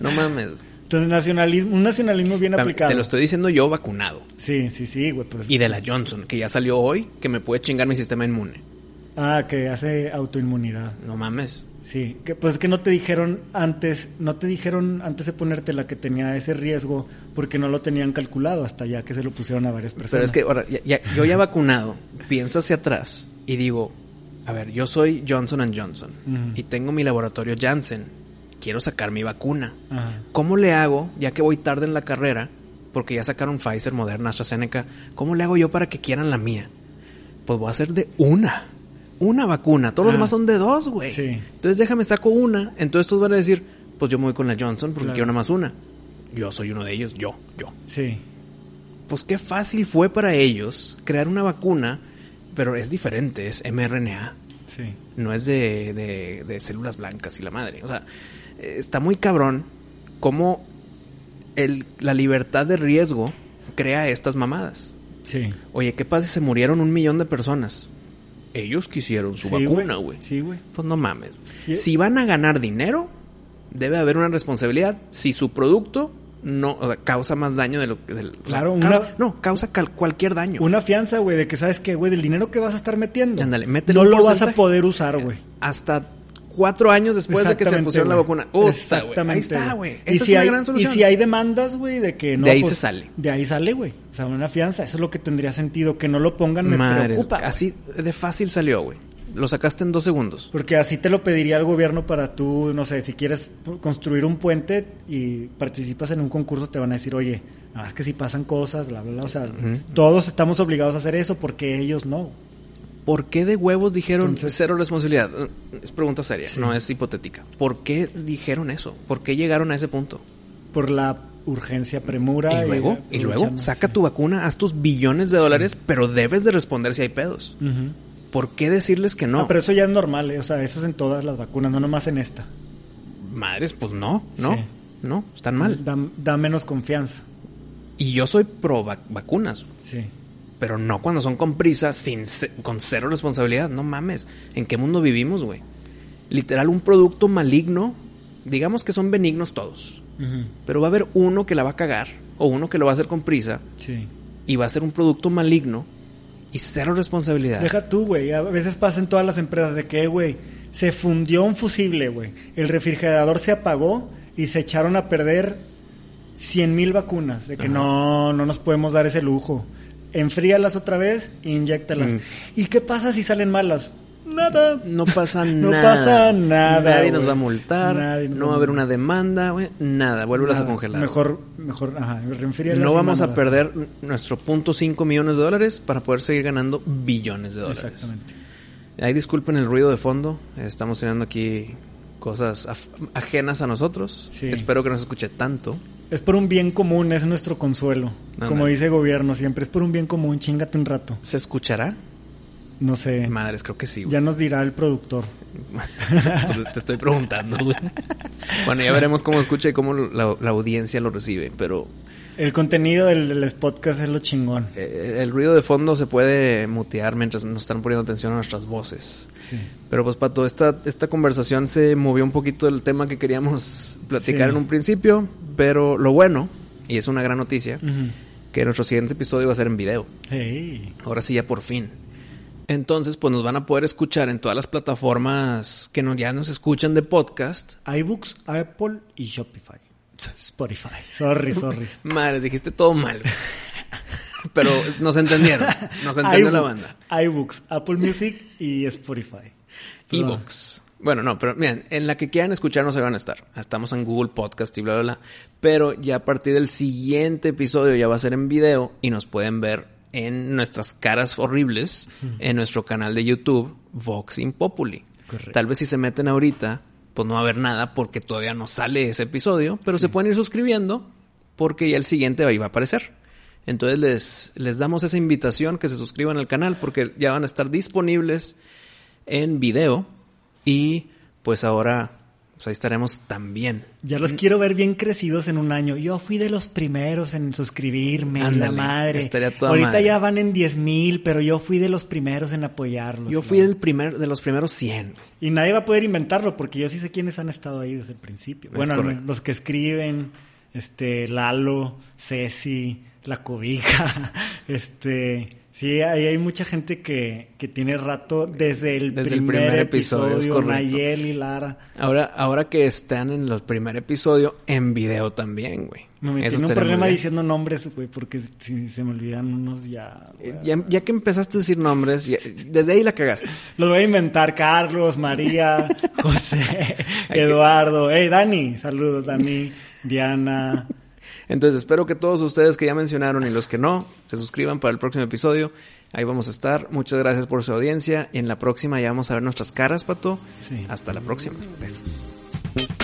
No mames. Entonces, nacionalismo, un nacionalismo bien aplicado. Te lo estoy diciendo yo vacunado. Sí, sí, sí, güey. Pues, Y de la Johnson, que ya salió hoy, que me puede chingar mi sistema inmune. Ah, que hace autoinmunidad. No mames. Sí, que pues que no te dijeron antes, no te dijeron antes de ponerte la que tenía ese riesgo porque no lo tenían calculado hasta ya que se lo pusieron a varias personas. Pero es que ahora, ya- ya- yo ya vacunado, pienso hacia atrás y digo, a ver, yo soy Johnson Johnson y tengo mi laboratorio Janssen. Quiero sacar mi vacuna. ¿Cómo le hago, ya que voy tarde en la carrera, porque ya sacaron Pfizer, Moderna, AstraZeneca, ¿cómo le hago yo para que quieran la mía? Pues voy a hacer de una. Una vacuna. Todos los Ah. demás son de dos, güey. Sí. Entonces déjame saco una. Entonces todos van a decir, pues yo me voy con la Johnson porque Claro. quiero nada más una. Yo soy uno de ellos. Yo, yo. Sí. Pues qué fácil fue para ellos crear una vacuna, pero es diferente, es mRNA Sí. no es de, de- de células blancas y la madre. O sea, está muy cabrón cómo el- la libertad de riesgo crea estas mamadas. Sí. Oye, ¿qué pasa si se murieron un millón de personas? Ellos quisieron su Sí, vacuna, güey. Sí, güey. Pues no mames. Y- Si van a ganar dinero, debe haber una responsabilidad. Si su producto no o sea, causa más daño de lo que... del- o sea, Claro, ca- no, causa cal- cualquier daño. Una fianza, güey, de que sabes que, güey, del dinero que vas a estar metiendo. Ándale, métele no lo vas a poder usar, güey. hasta cuatro años después de que se Exactamente, pusieron la güey. vacuna. Puta, güey. Ahí Exactamente, está, güey. Y es si una hay, gran y si hay demandas, güey, de que no. De ahí pues, se sale. De ahí sale, güey. O sea, una fianza. Eso es lo que tendría sentido. Que no lo pongan me Madres, preocupa. así de fácil salió, güey. Lo sacaste en dos segundos. Porque así te lo pediría el gobierno para tú, no sé, si quieres construir un puente y participas en un concurso, te van a decir, oye, nada más que si pasan cosas, bla, bla, bla. O sea, todos estamos obligados a hacer eso porque ellos no. ¿Por qué de huevos dijeron Entonces- cero responsabilidad? Es pregunta seria, Sí. no es hipotética. ¿Por qué dijeron eso? ¿Por qué llegaron a ese punto? Por la urgencia, premura. Y luego, y luego, aprovechando, saca sí. tu vacuna, haz tus billones de dólares, pero debes de responder si hay pedos. ¿Por qué decirles que no? Ah, pero eso ya es normal, eh, o sea, eso es en todas las vacunas, no nomás en esta. Madres, pues no, no, Sí. no, están mal. Da, da menos confianza. Y yo soy pro vac- vacunas, Sí. Pero no cuando son con prisa, sin con cero responsabilidad. No mames. ¿En qué mundo vivimos, güey? Literal, un producto maligno. Digamos que son benignos todos. Pero va a haber uno que la va a cagar. O uno que lo va a hacer con prisa. Sí. Y va a ser un producto maligno. Y cero responsabilidad. Deja tú, güey. A veces pasa en todas las empresas de que, güey, se fundió un fusible, güey. El refrigerador se apagó y se echaron a perder 100 mil vacunas. De que Ajá. no, no nos podemos dar ese lujo. Enfríalas otra vez e inyéctalas. Mm. ¿Y qué pasa si salen malas? Nada. No pasa No nada. pasa nada, Nadie nos va a multar. Nadie no va a haber una demanda, güey. Nada. Vuélvelas a congelar. Mejor, mejor, ajá, No vamos a perder nuestro punto cinco millones de dólares para poder seguir ganando billones de dólares. Exactamente. Ahí disculpen el ruido de fondo. Estamos teniendo aquí cosas ajenas a nosotros. Sí. Espero que no se escuche tanto. Es por un bien común, es nuestro consuelo. Como dice el gobierno siempre, es por un bien común, chingate un rato. ¿Se escuchará? No sé. Madres, creo que sí. güey. Ya nos dirá el productor. Pues te estoy preguntando, güey. Bueno, ya veremos cómo escucha y cómo la, la audiencia lo recibe. Pero El contenido del, del podcast es lo chingón. eh, el ruido de fondo se puede mutear mientras nos están poniendo atención a nuestras voces. Sí. Pero pues Pato, esta, esta conversación se movió un poquito del tema que queríamos platicar Sí. en un principio, pero lo bueno, y es una gran noticia, que nuestro siguiente episodio va a ser en video. Hey. Ahora sí, ya por fin. Entonces, pues nos van a poder escuchar en todas las plataformas que no, ya nos escuchan de podcast. iBooks, Apple y Shopify. Spotify. Sorry, sorry. Madres, dijiste todo mal. Pero nos entendieron. Nos entendió la banda. iBooks, Apple Music y Spotify. Evox. Bueno, no, pero miren, en la que quieran escucharnos se van a estar. Estamos en Google Podcast y bla, bla, bla. Pero ya a partir del siguiente episodio ya va a ser en video y nos pueden ver en nuestras caras horribles en nuestro canal de YouTube, Vox Impopuli. Correcto. Tal vez si se meten ahorita, pues no va a haber nada porque todavía no sale ese episodio, pero se pueden ir suscribiendo porque ya el siguiente ahí va a aparecer. Entonces les, les damos esa invitación que se suscriban al canal porque ya van a estar disponibles en video Y pues ahora, pues ahí estaremos también. Ya los quiero ver bien crecidos en un año. Yo fui de los primeros en suscribirme, la Ándale, madre. estaría toda Ahorita madre. ya van en 10 mil, pero yo fui de los primeros en apoyarlos. Yo fui ¿no? del primer, de los primeros 100. Y nadie va a poder inventarlo porque yo sí sé quiénes han estado ahí desde el principio. Es bueno, correcto. los que escriben, este, Lalo, Ceci, La Cobija, este... Sí, ahí hay mucha gente que, que tiene rato desde el, Desde el primer, primer episodio, episodio. Nayel y Lara. Ahora, ahora que están en el primer episodio, en video también, güey. Me metí Eso en un problema bien. diciendo nombres, güey, porque si se me olvidan unos ya... Eh, Ya, ya que empezaste a decir nombres, ya- desde ahí la cagaste. Los voy a inventar, Carlos, María, José, Eduardo. Hey, Dani, saludos, Dani, Diana. Entonces espero que todos ustedes que ya mencionaron y los que no, se suscriban para el próximo episodio. Ahí vamos a estar. Muchas gracias por su audiencia. Y en la próxima ya vamos a ver nuestras caras, Pato. Sí. Hasta la próxima. Besos.